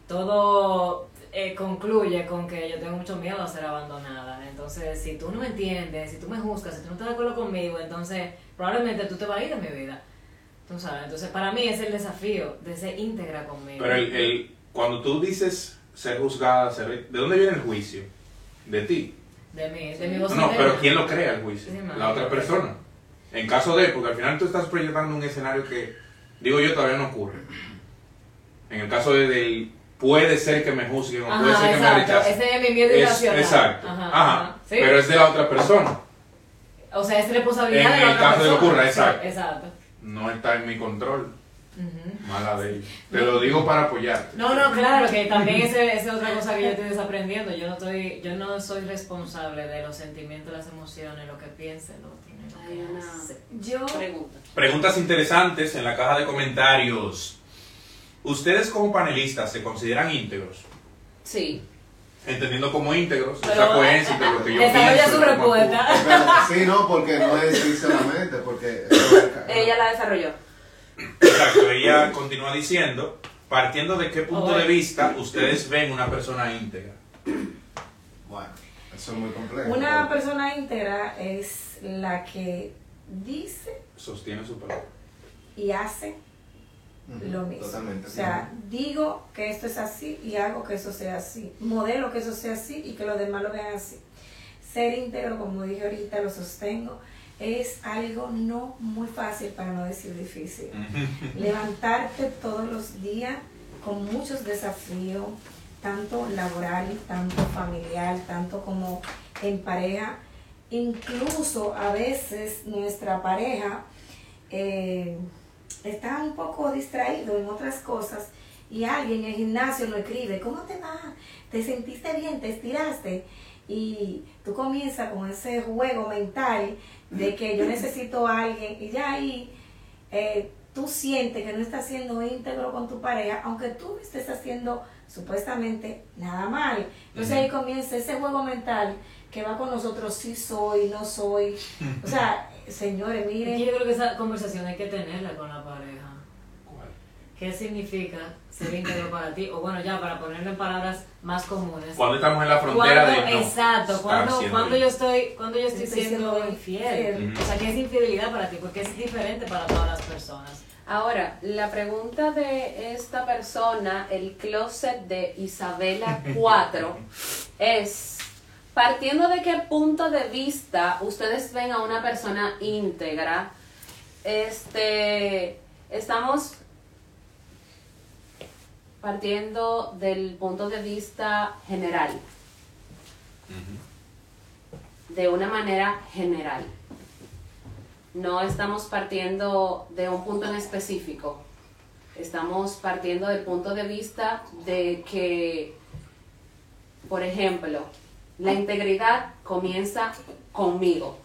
todo eh, concluye con que yo tengo mucho miedo a ser abandonada. Entonces, si tú no me entiendes, si tú me juzgas, si tú no estás de acuerdo conmigo, entonces probablemente tú te vas a ir de mi vida. Tú sabes, entonces para mí es el desafío de ser íntegra conmigo. pero el, el- cuando tú dices ser juzgada, ser, ¿de dónde viene el juicio? De ti. De mi, de mi voz No, pero ¿quién lo crea el juicio? Sí, La otra persona. En caso de, porque al final tú estás proyectando un escenario que, digo yo, todavía no ocurre. En el caso de, del puede ser que me juzguen o puede ser que me exacto. rechacen. Ese es mi miedo Es- irracional. exacto. Ajá, Ajá. Pero es de la otra persona. O sea, es responsabilidad En de la el otra caso de que persona. ocurra, Sí, exacto. No está en mi control. Mala de ella. Te lo digo para apoyarte. No, no, claro, que también esa esa es otra cosa que yo estoy desaprendiendo. Yo no, estoy, yo no soy responsable de los sentimientos, las emociones, lo que piensa el otro, lo que hace. Yo, Pregunta. Preguntas interesantes en la caja de comentarios. ¿Ustedes como panelistas se consideran íntegros? Sí. Entendiendo como íntegros, Pero- esa coherencia entre lo que yo <laughs> Desarrolla pienso. su respuesta. <laughs> Sí, no, porque no es solamente, porque... <laughs> Ella la desarrolló. Exacto, ella continúa diciendo, partiendo de qué punto Oye. de vista ustedes ven una persona íntegra. Bueno, eso es muy complejo. una persona íntegra es la que dice Sostiene su palabra. y hace lo mismo. Totalmente. O sea, digo que esto es así y hago que eso sea así. Modelo que eso sea así y que los demás lo vean así. Ser íntegro, como dije ahorita, lo sostengo, es algo no muy fácil, para no decir difícil. Levantarte todos los días con muchos desafíos, tanto laboral, tanto familiar, tanto como en pareja. Incluso a veces nuestra pareja eh, está un poco distraído en otras cosas y alguien en el gimnasio lo escribe, ¿cómo te va? ¿Te sentiste bien? ¿Te estiraste? Y tú comienzas con ese juego mental de que yo necesito a alguien y ya ahí eh, tú sientes que no estás siendo íntegro con tu pareja, aunque tú estés haciendo supuestamente nada mal. Entonces ahí comienza ese juego mental que va con nosotros, sí soy, no soy. O sea, señores, Y miren. yo creo que esa conversación hay que tenerla con la pareja. ¿Qué significa ser íntegro para ti? O bueno, ya para ponerlo en palabras más comunes. Cuando estamos en la frontera de no exacto, cuando, cuando yo estoy, cuando yo estoy, Estoy siendo, siendo infiel. infiel. O sea, ¿qué es infidelidad para ti? Porque es diferente para todas las personas. Ahora, la pregunta de esta persona, el closet de Isabela <laughs> 4, es, partiendo de qué punto de vista ustedes ven a una persona íntegra, este, estamos partiendo del punto de vista general, de una manera general. No estamos partiendo de un punto en específico. Estamos partiendo del punto de vista de que, por ejemplo, la integridad comienza conmigo.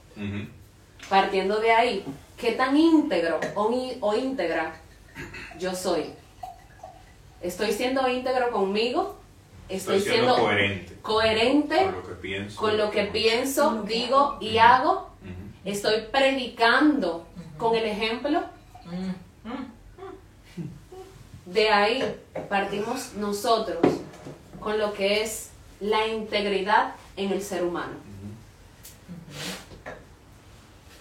Partiendo de ahí, ¿qué tan íntegro o, o íntegra yo soy? ¿Estoy siendo íntegro conmigo? ¿Estoy, Estoy siendo siendo coherente coherente con lo que pienso. con lo que pienso, Con lo que digo hago. y hago? Estoy predicando con el ejemplo. De ahí partimos nosotros con lo que es la integridad en el ser humano.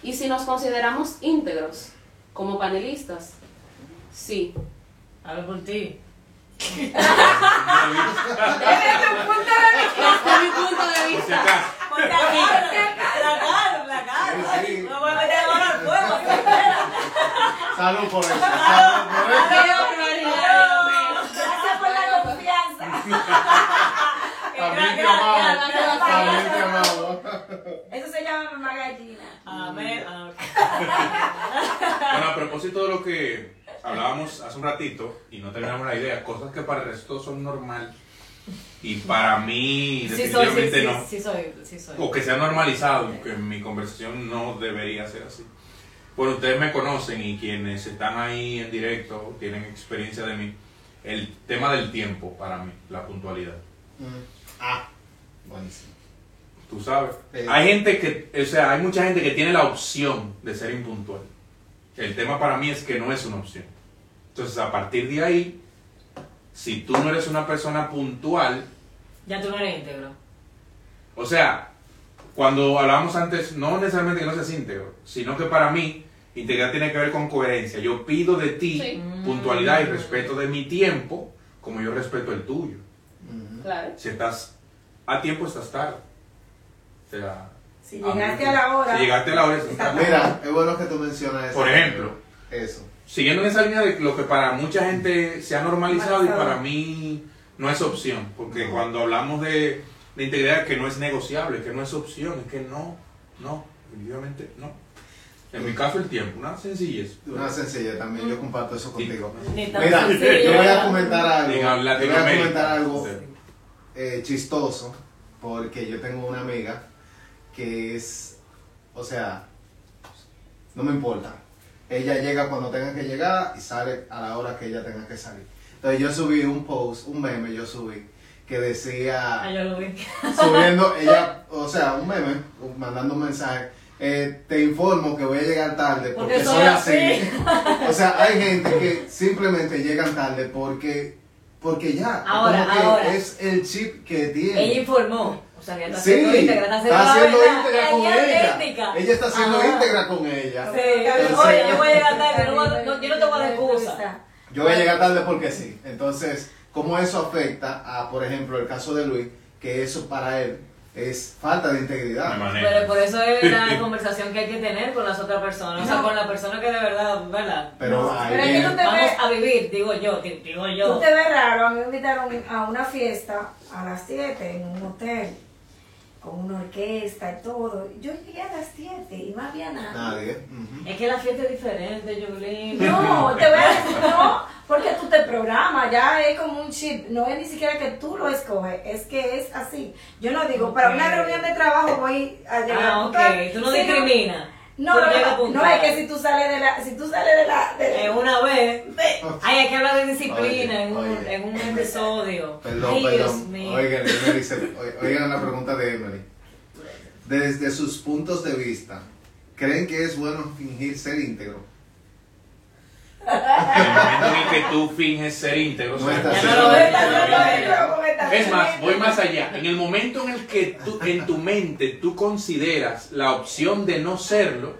Y si nos consideramos íntegros como panelistas, sí. Hablo por ti. Desde mi punto de Por si vista. acaso. Por la cara, la cara, la cara. No voy a meter ahora al fuego. Salud por eso, salud por eso. ¡Qué Gracias por la confianza. También te Gracias, amamos. gracias, También te amamos. Eso se llama mamá gallina. Amén. Ah, Bueno, a propósito de lo que hablábamos hace un ratito y no terminamos la idea, cosas que para el resto son normal y para mí Sí soy, sí, definitivamente sí, no. sí soy, sí soy. O que se ha normalizado, que en mi conversación no debería ser así. Bueno, ustedes me conocen y quienes están ahí en directo tienen experiencia de mí. El tema del tiempo para mí, la puntualidad. Mm. Ah, buenísimo. Tú sabes. Sí. Hay gente que, o sea, hay mucha gente que tiene la opción de ser impuntual. El tema para mí es que no es una opción. Entonces, a partir de ahí, si tú no eres una persona puntual, Ya tú no eres íntegro. o sea, cuando hablábamos antes, no necesariamente que no seas íntegro, sino que para mí, integridad tiene que ver con coherencia. Yo pido de ti Sí. puntualidad y Mm. respeto de mi tiempo, como yo respeto el tuyo. Claro. Si estás a tiempo, estás tarde. O sea, Si llegaste a la hora. Si llegaste a la hora. Mira, es bueno que tú mencionas eso. Por ejemplo. Eso. Siguiendo en esa línea de lo que para mucha gente se ha normalizado y para mí no es opción, porque No. cuando hablamos de, de integridad que no es negociable, que no es opción, es que no, no, definitivamente no. En mi caso, el tiempo, una sencillez. Una sencilla también, yo comparto eso contigo. Mira, yo voy a comentar algo. Yo voy a comentar algo Sí. eh, chistoso, porque yo tengo una amiga que es, o sea, no me importa. Ella llega cuando tenga que llegar y sale a la hora que ella tenga que salir. Entonces yo subí un post, un meme, yo subí, que decía... Ah, yo lo vi. subiendo, <laughs> ella, o sea, un meme, mandando un mensaje. eh, te informo que voy a llegar tarde porque, Porque soy así. así. <laughs> o sea, hay gente que simplemente llegan tarde porque, porque ya, Ahora, ahora. es el chip que tiene. Ella informó. O sea, que ella está Sí, haciendo íntegra, está íntegra con ella ella. está haciendo Ajá. íntegra con ella. Sí, Entonces- oye, yo voy a llegar tarde, no, no- yo no te voy a dar excusa. Yo voy a llegar tarde porque sí. Entonces, ¿cómo eso afecta a, por ejemplo, el caso de Luis? Que eso para él es falta de integridad. Manejo. Pero por eso es la <laughs> conversación que hay que tener con las otras personas. O sea, con la persona que de verdad, ¿verdad? Pero No, ahí pero es que viene- tú te Vamos ves- a vivir, digo yo, di- digo yo. Tú te ves raro, a mí me invitaron a una fiesta a las 7 en un hotel con una orquesta y todo. Yo llegué a las 7 y no había nada. Nadie. ujú. Es que la fiesta es diferente, Jolín. No, te voy a decir, no, porque tú te programas, ya es como un chip, no es ni siquiera que tú lo escoges, es que es así. Yo no digo, para una reunión de trabajo voy a llegar Ah, ok, puntual. tú no discriminas. No, no, es que si tú sales de la, si tú sales de la, de Eh, una vez. Ay, hay que hablar de disciplina Oye, en, un, en un episodio. <laughs> Perdón, Ay, Dios perdón. mío. Oigan, Emily oigan la pregunta de Emily. Desde sus puntos de vista, ¿creen que es bueno fingir ser íntegro? En el momento en el que tú finges ser íntegro, No estás no Es más, voy más allá. En el momento en el que tú, en tu mente tú consideras la opción de no serlo,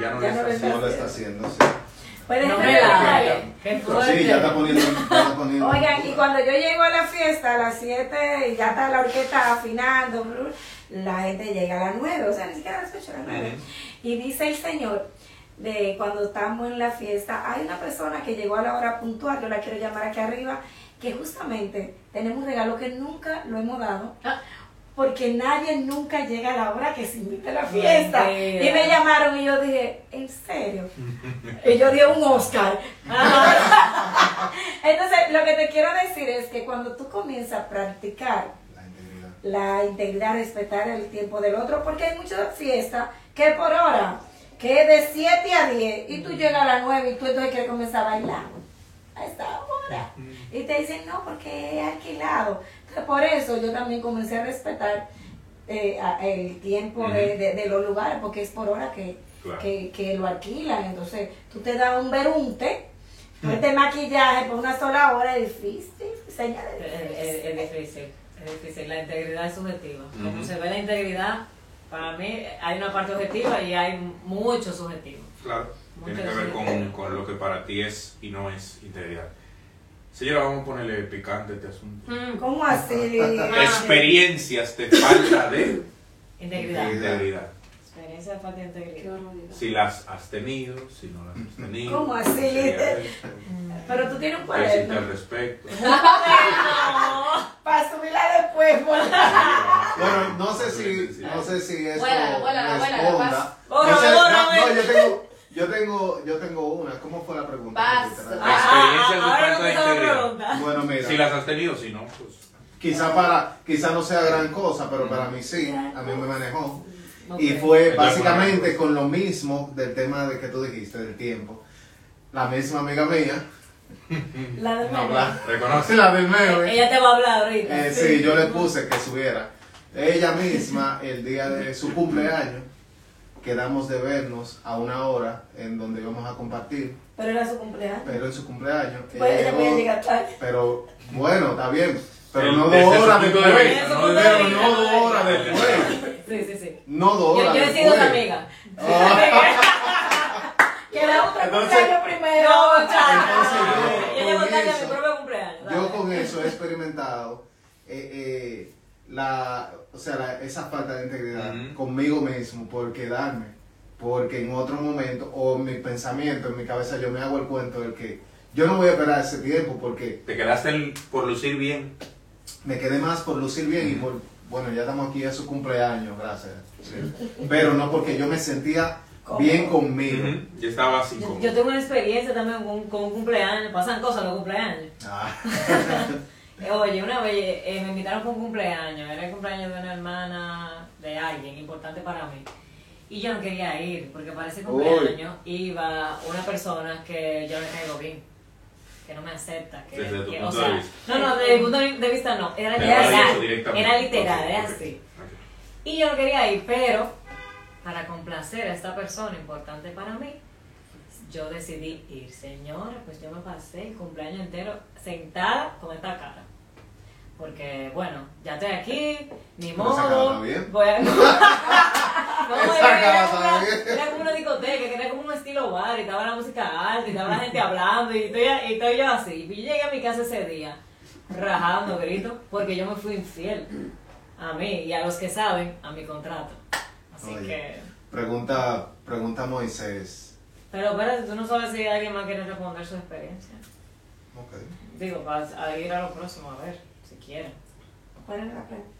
ya no Ya lo estás. No lo está haciendo, sí. Pues No sí, ya está poniendo. ya está poniendo- Oigan, y cuando yo llego a la fiesta a las 7 y ya está la orquesta afinando, la gente llega a las 9, o sea, ni siquiera a las 8, a las 9. Y dice el Señor, de cuando estamos en la fiesta, hay una persona que llegó a la hora puntual, yo la quiero llamar aquí arriba, que justamente tenemos un regalo que nunca lo hemos dado. Ah. Porque nadie nunca llega a la hora que se invita a la fiesta. Y me llamaron y yo dije, ¿en serio? y yo di un Oscar. Ajá. <laughs> Entonces, lo que te quiero decir es que cuando tú comienzas a practicar La integridad. la integridad, respetar el tiempo del otro, porque hay muchas fiestas que por hora, que es de 7 a 10, y tú llegas a las 9 y tú entonces quieres comenzar a bailar a esta hora. Y te dicen, no, porque es alquilado. Entonces, por eso yo también comencé a respetar eh, a- el tiempo de, de- de los lugares, porque es por hora que, Claro. que, que lo alquilan. Entonces, tú te das un berunte, este maquillaje por una sola hora es difícil. Señora, es Es, difícil. es- difícil, es difícil. La integridad es subjetiva. Como Ujú. se ve la integridad, para mí hay una parte objetiva y hay mucho subjetivo. Claro, Mucho tiene que ver con, con lo que para ti es y no es integridad. Señora, vamos a ponerle picante a este asunto. Mm, ¿Cómo así? <laughs> Experiencias de falta de Integridad. Integridad. Experiencia de falta de integridad. Si las has tenido, si no las has tenido. ¿Cómo así, <laughs> Pero tú tienes un ¿Qué hiciste al cuaderno respecto? <laughs> para subirla después. <laughs> Bueno, no sé si, no sé si esto responda. paz. Bórrame, No sé, no, no, yo tengo, yo tengo, yo tengo una. ¿Cómo fue la pregunta? De Ah, falta de empezó la integridad. Bueno, mira. Si las has tenido, si no, pues. Quizá para, quizá no sea gran cosa, pero para mí sí, a mí me manejó. Y fue básicamente con lo mismo del tema de que tú dijiste, del tiempo. La misma amiga mía, <laughs> La de no, la, Reconoce. la del medio. Ella te va a hablar ahorita. Eh, sí, yo le puse que subiera. Ella misma, el día de su cumpleaños, quedamos de vernos a una hora en donde íbamos a compartir, Pero era su cumpleaños. pero en su cumpleaños. Pues ella llegó- llegar tarde. Pero bueno, está bien. Pero El- no dos horas de después. vista, ¿no? Pero no de dos horas después. Sí, sí, sí. No dos Yo, yo he sido amiga. Ah, <laughs> Que la otra Entonces- cumpleaños primero. No, chao. Entonces, yo Yo llego con tarde a mi eso- propio cumpleaños. yo con eso he experimentado eh, eh, la, o sea, la- esa falta de integridad conmigo mismo por quedarme. Porque en otro momento, o en mi pensamiento, en mi cabeza, yo me hago el cuento de que yo no voy a esperar ese tiempo porque Te quedaste el- por lucir bien. me quedé más por lucir bien y por, bueno, ya estamos aquí a su cumpleaños, gracias. sí. Pero no porque yo me sentía bien conmigo. Yo estaba sin Yo, yo tengo una experiencia también con, con un cumpleaños, pasan cosas en los cumpleaños. Ah, <laughs> Oye, una vez eh, me invitaron para un cumpleaños, era el cumpleaños de una hermana de alguien importante para mí. Y yo no quería ir, porque para ese cumpleaños iba una persona que yo no le caigo bien, que no me acepta. Que, Desde tu que, punto o sea, de vista. No, no, desde mi punto de vista no, era literal. Era literal, era así. Y yo no quería ir, pero para complacer a esta persona importante para mí, yo decidí ir. Señora, pues yo me pasé el cumpleaños entero sentada con esta cara. Porque, bueno, ya estoy aquí, ni modo. Voy a... <laughs> <laughs> no, Esa era, una, era como una discoteca, que era como un estilo bar, y estaba la música alta, y estaba la gente hablando, y estoy, y estoy yo así. Y yo llegué a mi casa ese día, rajando gritos, porque yo me fui infiel a mí y a los que saben, a mi contrato. Así Oye. que. pregunta, pregunta Moisés. Pero espérate, tú no sabes si alguien más quiere responder su experiencia. Ok. Digo, para a ir a lo próximo, a ver, si quieren. ¿Cuál es la pregunta?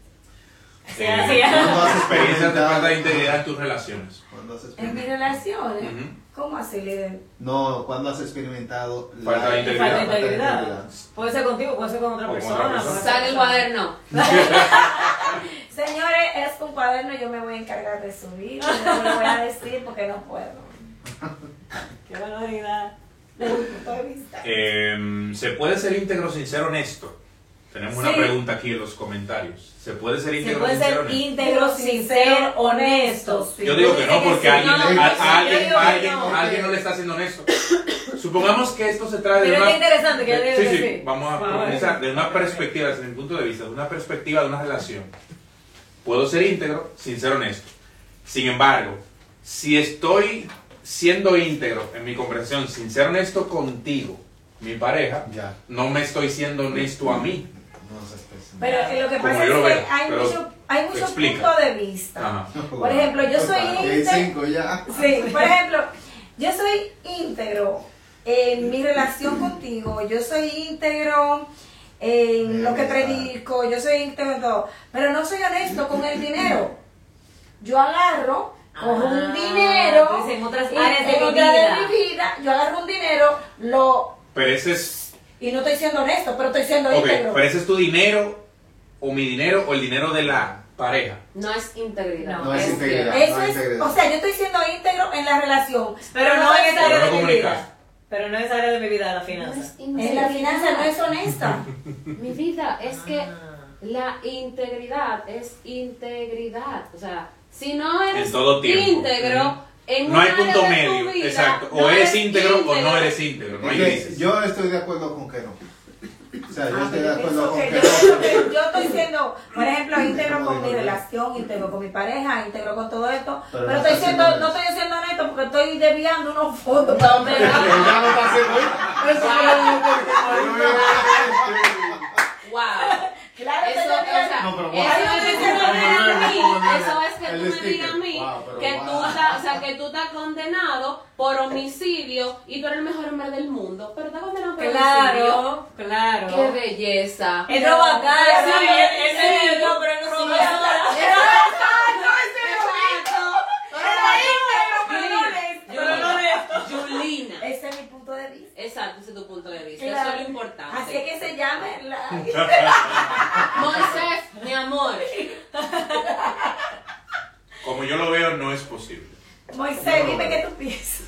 Sí, Eh, así ¿cuándo has Experiencias de experimentado- falta de integridad en tus relaciones. ¿Cuándo has En mis relaciones, Ujú. ¿cómo así, líder? No, ¿cuándo has experimentado la Falta de Y integridad. falta de integridad. Puede ser contigo, puede ser con otra persona. otra persona. Saca el cuaderno. <laughs> Señores, es un cuaderno, yo me voy a encargar de subir, no lo voy a decir porque no puedo. <laughs> Qué valoridad. Desde mi punto de vista. Eh, ¿Se puede ser íntegro sin ser honesto? Tenemos una pregunta aquí en los comentarios. ¿Se puede ser Se íntegro puede sin ser honesto? íntegro sin ser honesto. Sí. Yo digo que no, porque sí. alguien, No, a- no, a sí, yo alguien, no. alguien no le está siendo honesto. <coughs> Supongamos que esto se trae de Pero una... es interesante que yo diga sí, que sí, sí. vamos a A ver. profundizar de una perspectiva, desde mi punto de vista, de una perspectiva de una relación. Puedo ser íntegro sin ser honesto. Sin embargo, si estoy siendo íntegro en mi conversación sin ser honesto contigo, mi pareja, Ya, no me estoy siendo honesto a mí. Expresa. Pero eh, lo que pasa es que veo, hay muchos hay muchos explica. puntos de vista. Ajá. Por ejemplo, yo soy íntegro. cinco ya. Sí, por ejemplo, yo soy íntegro en mi relación contigo, yo soy íntegro en lo que predico, yo soy íntegro en todo, pero no soy honesto con el dinero. Yo agarro, cojo un Ah, dinero, pues en otras áreas de en mi otra área vida. de mi vida, yo agarro un dinero, lo Pero ese es, y no estoy siendo honesto, pero estoy siendo ok, íntegro. pero ese es tu dinero, o mi dinero, o el dinero de la pareja. No es integridad. No, No es es integridad. Eso no es, integridad. o sea, yo estoy siendo íntegro en la relación, Pero no en esa Pero área no de mi vida. Pero no esa área de mi vida, la No finanza. es en la finanza no es honesta. <laughs> Mi vida es que Ah. la integridad es integridad. O sea, si no eres En todo tiempo. íntegro, en No hay un punto medio, vida, exacto. O no eres íntegro o no eres íntegro. No hay yo estoy de acuerdo con que no. O sea, yo Ah, estoy de acuerdo con que no. yo- estoy <laughs> siendo, por ejemplo, íntegro con mi relación, íntegro con mi pareja, íntegro con todo esto, Pero pero, no estoy siendo, no estoy siendo honesto porque estoy desviando unos fondos para <laughs> donde Wow. Claro, Eso, estoy o sea, desviando. No, pero eso es que tú me digas a mí, eso es que tú me digas a mí Wow, que wow. tú estás, o sea, que tú estás condenado por homicidio y tú eres el mejor hombre del mundo, pero estás condenado por homicidio. Claro, claro. Qué belleza. Es lo bacán, Sí, Ese es sí. yo, pero no Sí, soy eso- Yo no lo honesto. Julina. Ese es mi punto de vista. Exacto, ese es tu punto de vista. Claro. Eso es lo importante. Así es que se llame la... <laughs> Moisés, mi amor. Como yo lo veo, no es posible. Moisés, dime qué tú piensas.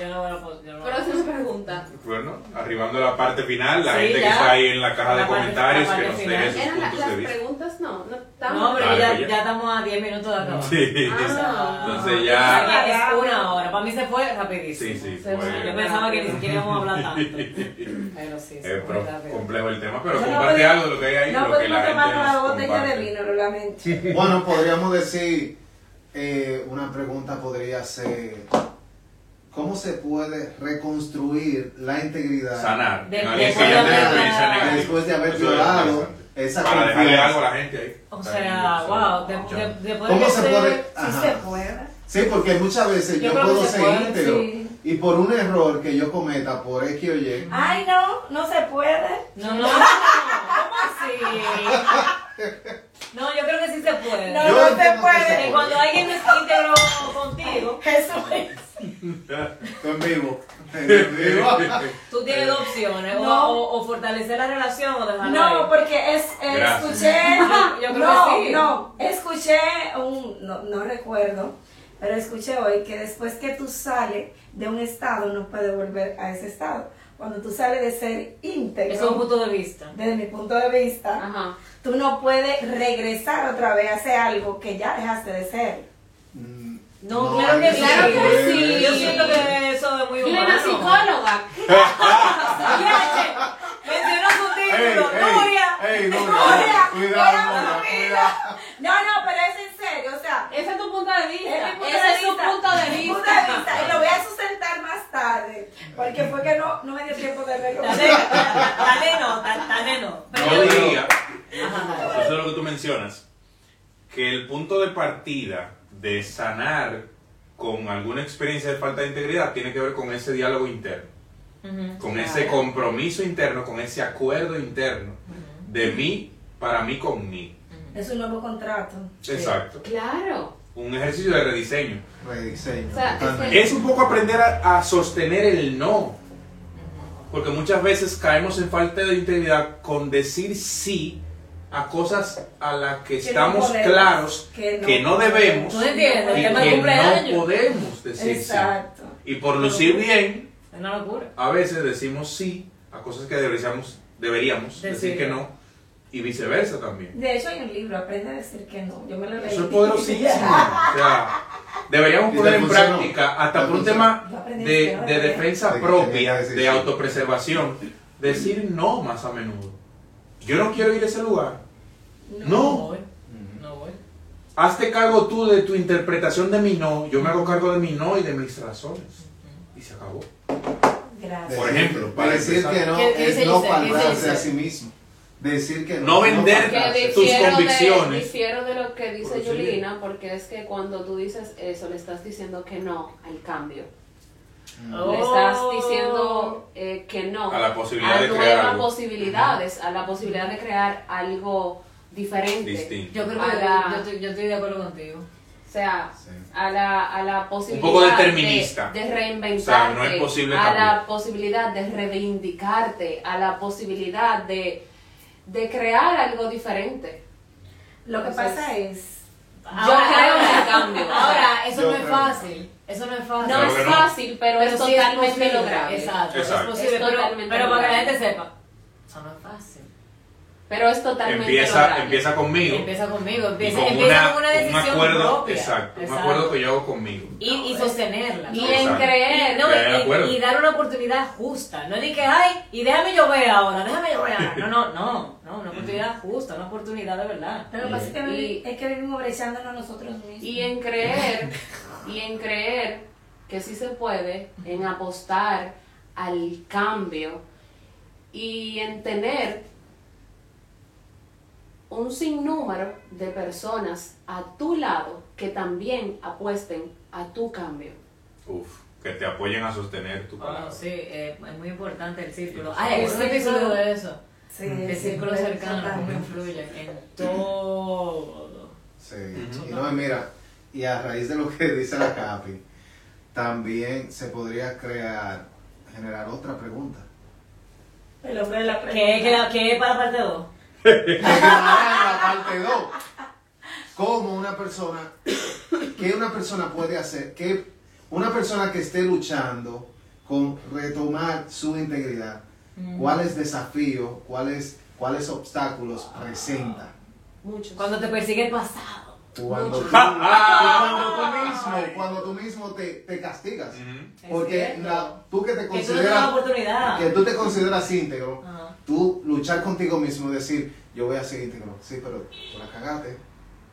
Yo no lo. Yo no voy a pos- yo no voy a- Próxima pregunta. Bueno, arribando a la parte final, la Sí, gente que ya. está ahí en la caja de La parte- comentarios la que parte nos final. deje sus ¿Eran la- puntos las de vista. preguntas? No, no No, estamos. pero Dale, ya, pues ya. ya estamos a 10 minutos de acabar. Sí. Ah. Entonces ya. Aquí es una hora. Para mí se fue rapidísimo. Sí, sí, Se fue. Yo pensaba que ni siquiera íbamos a hablar tanto. <laughs> Pero sí, se Es fue pro- rápido. complejo el tema, pero No comparte podemos- algo de lo que hay ahí, No lo que la podemos gente tomar una nos botella de comparte. vino, realmente. Bueno, podríamos decir, eh, una pregunta podría ser, ¿cómo se puede reconstruir la integridad Sanar. De- alguien después de haber- después de haber es violado esa Para dejarle algo a la gente ahí. O sea, wow, de, de, de poder ¿Cómo se puede? Sí se puede. Sí, porque muchas veces Yo puedo se ser puede, íntegro sí. y por un error que yo cometa por X o Y, Ay, no, no se puede. No, no, no. ¿Cómo así? No, yo creo que sí se puede. No, Yo no se puede. se Que cuando alguien mantienes íntegro contigo, Eso es. Tú en vivo. Tú tienes dos opciones. o- No. O, o fortalecer la relación o dejarla No, ahí. porque es, eh, escuché, <laughs> Yo creo no, que sí. no, escuché un, no, no recuerdo, pero escuché hoy que después que tú sales de un estado no puedes volver a ese estado. Cuando tú sales de ser íntegro, Eso es un punto de vista. desde mi punto de vista, Ajá. tú no puedes regresar otra vez a hacer algo que ya dejaste de ser. Mm, No, claro que sí. Claro que sí. Yo siento que eso es muy humano. Plena psicóloga. <laughs> Mencionó su título, Nuria. ey, Nuria, Nuria, cuidado. No, no, pero es en serio, o sea, Ese es tu punto de vista. Es Ese de es tu punto de vista. punto de vista, y lo voy a sustentar más tarde, porque fue que no, no me dio tiempo de verlo. Dale, no, da- dale no. Yo diría, eso es lo que tú mencionas, que el punto de partida de sanar con alguna experiencia de falta de integridad tiene que ver con ese diálogo interno, con ese compromiso interno, con ese acuerdo interno de mí para mí con mí. Es un nuevo contrato. Exacto. Claro. Un ejercicio de rediseño. Rediseño. O sea, totalmente. Es un poco aprender a, a sostener el no. Porque muchas veces caemos en falta de integridad con decir sí a cosas a las que Que no estamos podemos, claros que no que no debemos ¿Tú entiendes? y que no podemos decir Exacto. sí. Y por lucir bien, Es una locura. a veces decimos sí a cosas que deberíamos, deberíamos decir Decir. que no y viceversa también. De hecho, hay un libro, Aprende a decir que no. Yo me lo leí. Eso es poderosísimo. <laughs> O sea, deberíamos poner en práctica, hasta por un tema de, defensa propia, de autopreservación, decir no más a menudo. Yo no quiero ir a ese lugar. No. voy. No voy. Hazte cargo tú de tu interpretación de mi no, yo me hago cargo de mi no y de mis razones. Y se acabó. Gracias. Por ejemplo, para decir empezar. que no ¿Qué- qué es no faltarse a sí mismo. Decir que no. No vender. Que tus difiero de, convicciones. difiero de lo que Por dice eso Yulina, porque es que cuando tú dices eso, le estás diciendo que no al cambio. Oh. Le estás diciendo eh, que no A la posibilidad a de crear algo. posibilidades, a la posibilidad de crear algo diferente. Distinto. Yo creo que la- yo, estoy, yo estoy de acuerdo contigo. O sea, Sí. a la, a la posibilidad poco determinista. De, de reinventarte, O sea, no es posible a la posibilidad de reivindicarte, a la posibilidad de, de crear algo diferente. Lo que Entonces, pasa es. Yo creo en el cambio. Ahora, eso Yo no es creo. fácil. Eso no es fácil. No Claro es no. fácil, pero, es sí totalmente posible. lograble. Exacto, Exacto. es posible. Es pero, totalmente pero para que la gente sepa, eso no es fácil. Pero es totalmente Empieza, lograble. empieza conmigo. Empieza conmigo, empieza, con empieza una, con una un decisión acuerdo, propia. exacto, un acuerdo que yo hago conmigo. Y, y sostenerla. Y en creer. No, y- dar una oportunidad justa. No di que, ay, y déjame llover ahora, déjame llover ahora. No, no, no, no, una oportunidad justa, una oportunidad de verdad. Lo que pasa es es que vivimos brechándonos nosotros mismos. Y en creer, <laughs> y en creer que sí se puede, en apostar al cambio y en tener un sinnúmero de personas a tu lado que también apuesten a tu cambio. Uf, que te apoyen a sostener tu Oh, palabra. sí, eh, es muy importante el círculo. Hay el un episodio de eso. Sí, El círculo cercano, cómo influye en todo. Sí. Y no, mira, y a raíz de lo que <laughs> dice la Capi, también se podría crear, generar otra pregunta. El hombre de la ¿Qué, qué, qué <laughs> es para parte 2? la parte 2. ¿Cómo una persona, qué una persona puede hacer, que una persona que esté luchando con retomar su integridad, cuáles desafíos, cuáles, cuáles obstáculos presenta? Muchos. Cuando te persigue el pasado. Cuando tú, cuando tú mismo, cuando tú mismo te, te castigas. Porque la- tú que te consideras que tú te consideras íntegro, Ajá. tú luchar contigo mismo, decir, yo voy a ser íntegro, sí, pero tú la cagaste,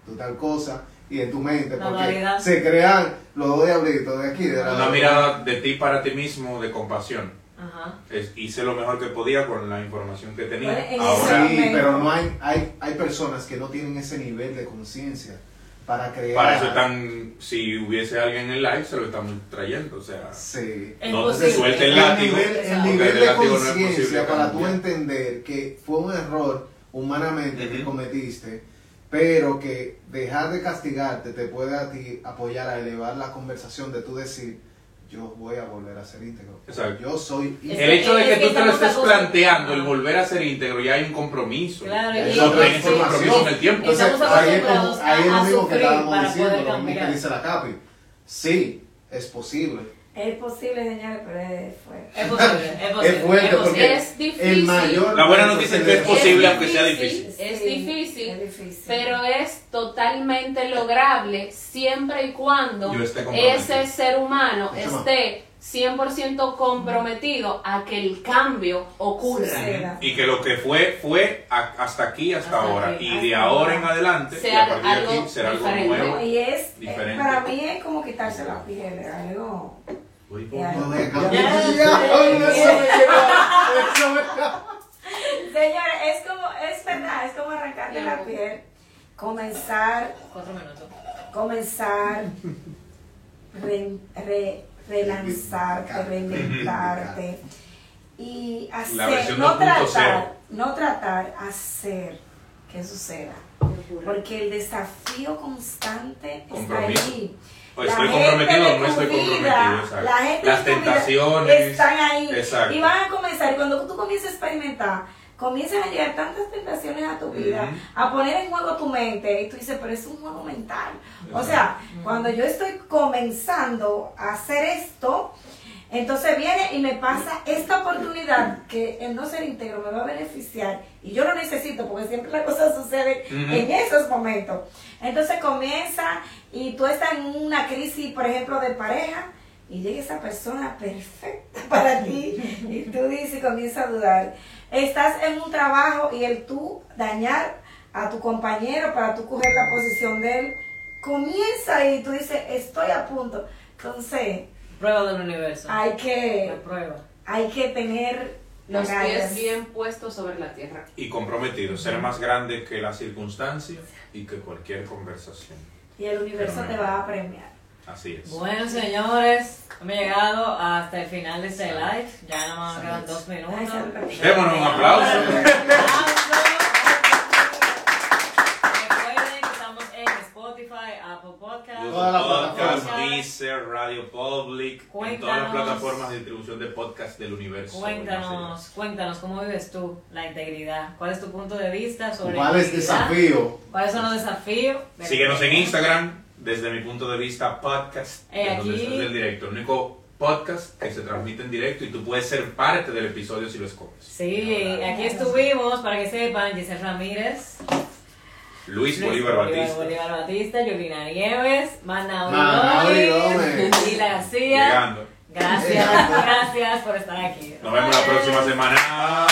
tú tal cosa, y en tu mente, La porque se crean los dos diablitos de aquí, de la Una mirada de ti para ti mismo de compasión. Ajá. Es- hice lo mejor que podía con la información que tenía. En Ahora, Sí, pero no hay, hay, hay personas que no tienen ese nivel de conciencia para crear. para eso están, si hubiese alguien en el live, se lo estamos trayendo. O sea, Sí. No se suelte el El látigo. nivel, el nivel el de no conciencia para tú entender que fue un error humanamente que cometiste, pero que dejar de castigarte te puede a ti apoyar a elevar la conversación de tú decir, yo voy a volver a ser íntegro. Exacto. Yo soy Es El hecho de es que que tú te lo estés planteando, el volver a ser íntegro, ya hay un compromiso. Claro, y- Es No ese compromiso en el tiempo. Entonces, ahí es, como, ahí es lo mismo que estábamos diciendo, lo mismo que dice la Capi. Sí, es posible. Es posible, señores, pero es fuerte. Es posible, es posible. Es fuerte porque Es difícil. el mayor... La buena noticia es que es posible, aunque sea difícil. difícil. Es Sí, difícil, Es difícil. Pero es totalmente lograble siempre y cuando ese ser humano esté 100% comprometido a que el cambio ocurra. Y que lo que fue, fue hasta aquí, hasta, Hasta ahora. aquí, y de ahora en adelante, Sea a partir de aquí, será algo nuevo. Y es, eh, diferente. para mí es como quitarse la piel, algo... No, me- Señores, es como, es verdad, es como arrancarte la piel, comenzar, Cuatro minutos. comenzar, re, re- relanzarte, reinventarte y hacer, no 2.0. tratar, no tratar, hacer que suceda. Porque el desafío constante está ahí. La estoy gente comprometido no estoy comprometido. exacto. La gente Las tentaciones. están ahí Exacto. y van a comenzar. Y cuando tú comienzas a experimentar, comienzan a llegar tantas tentaciones a tu vida, a poner en juego tu mente. Y tú dices, pero es un juego mental. O sea, cuando yo estoy comenzando a hacer esto, entonces viene y me pasa esta oportunidad que el no ser íntegro me va a beneficiar y yo lo necesito porque siempre las cosas suceden en esos momentos. Entonces comienza y tú estás en una crisis, por ejemplo, de pareja y llega esa persona perfecta <laughs> para ti y tú dices y comienzas a dudar. Estás en un trabajo y el tú dañar a tu compañero para tú coger la posición de él, comienza y tú dices, estoy a punto. Entonces, Prueba del universo. hay La que, prueba. hay que tener Los pies bien puestos sobre la tierra. Y comprometido, ser más grande que la circunstancia y que cualquier conversación. y el universo te va a premiar. Así es. Bueno, señores, hemos llegado hasta el final de este live. Ya más quedan dos minutos. Démonos un aplauso. Recuerden que estamos en Spotify, Apple Podcasts. Todas las Podcast. Deezer, Radio Public, en todas las Cuéntanos. plataformas de distribución de podcast del universo. Cuéntanos, cuéntanos cómo vives tú la integridad. ¿Cuál es tu punto de vista sobre ¿Cuál es desafío? ¿Cuáles son los desafíos? Síguenos en Instagram, desde mi punto de vista, podcast, Eh, en donde aquí- estás del directo. El único podcast que se transmite en directo y tú puedes ser parte del episodio si lo escoges. Sí, aquí estuvimos, para que sepan, Giselle Ramírez, Luis Luis Bolívar Batista. Bolívar Batista, Yolina Nieves, Manauri Gómez. Lila García. Llegando. Gracias, gracias por estar aquí. Nos vemos la próxima semana.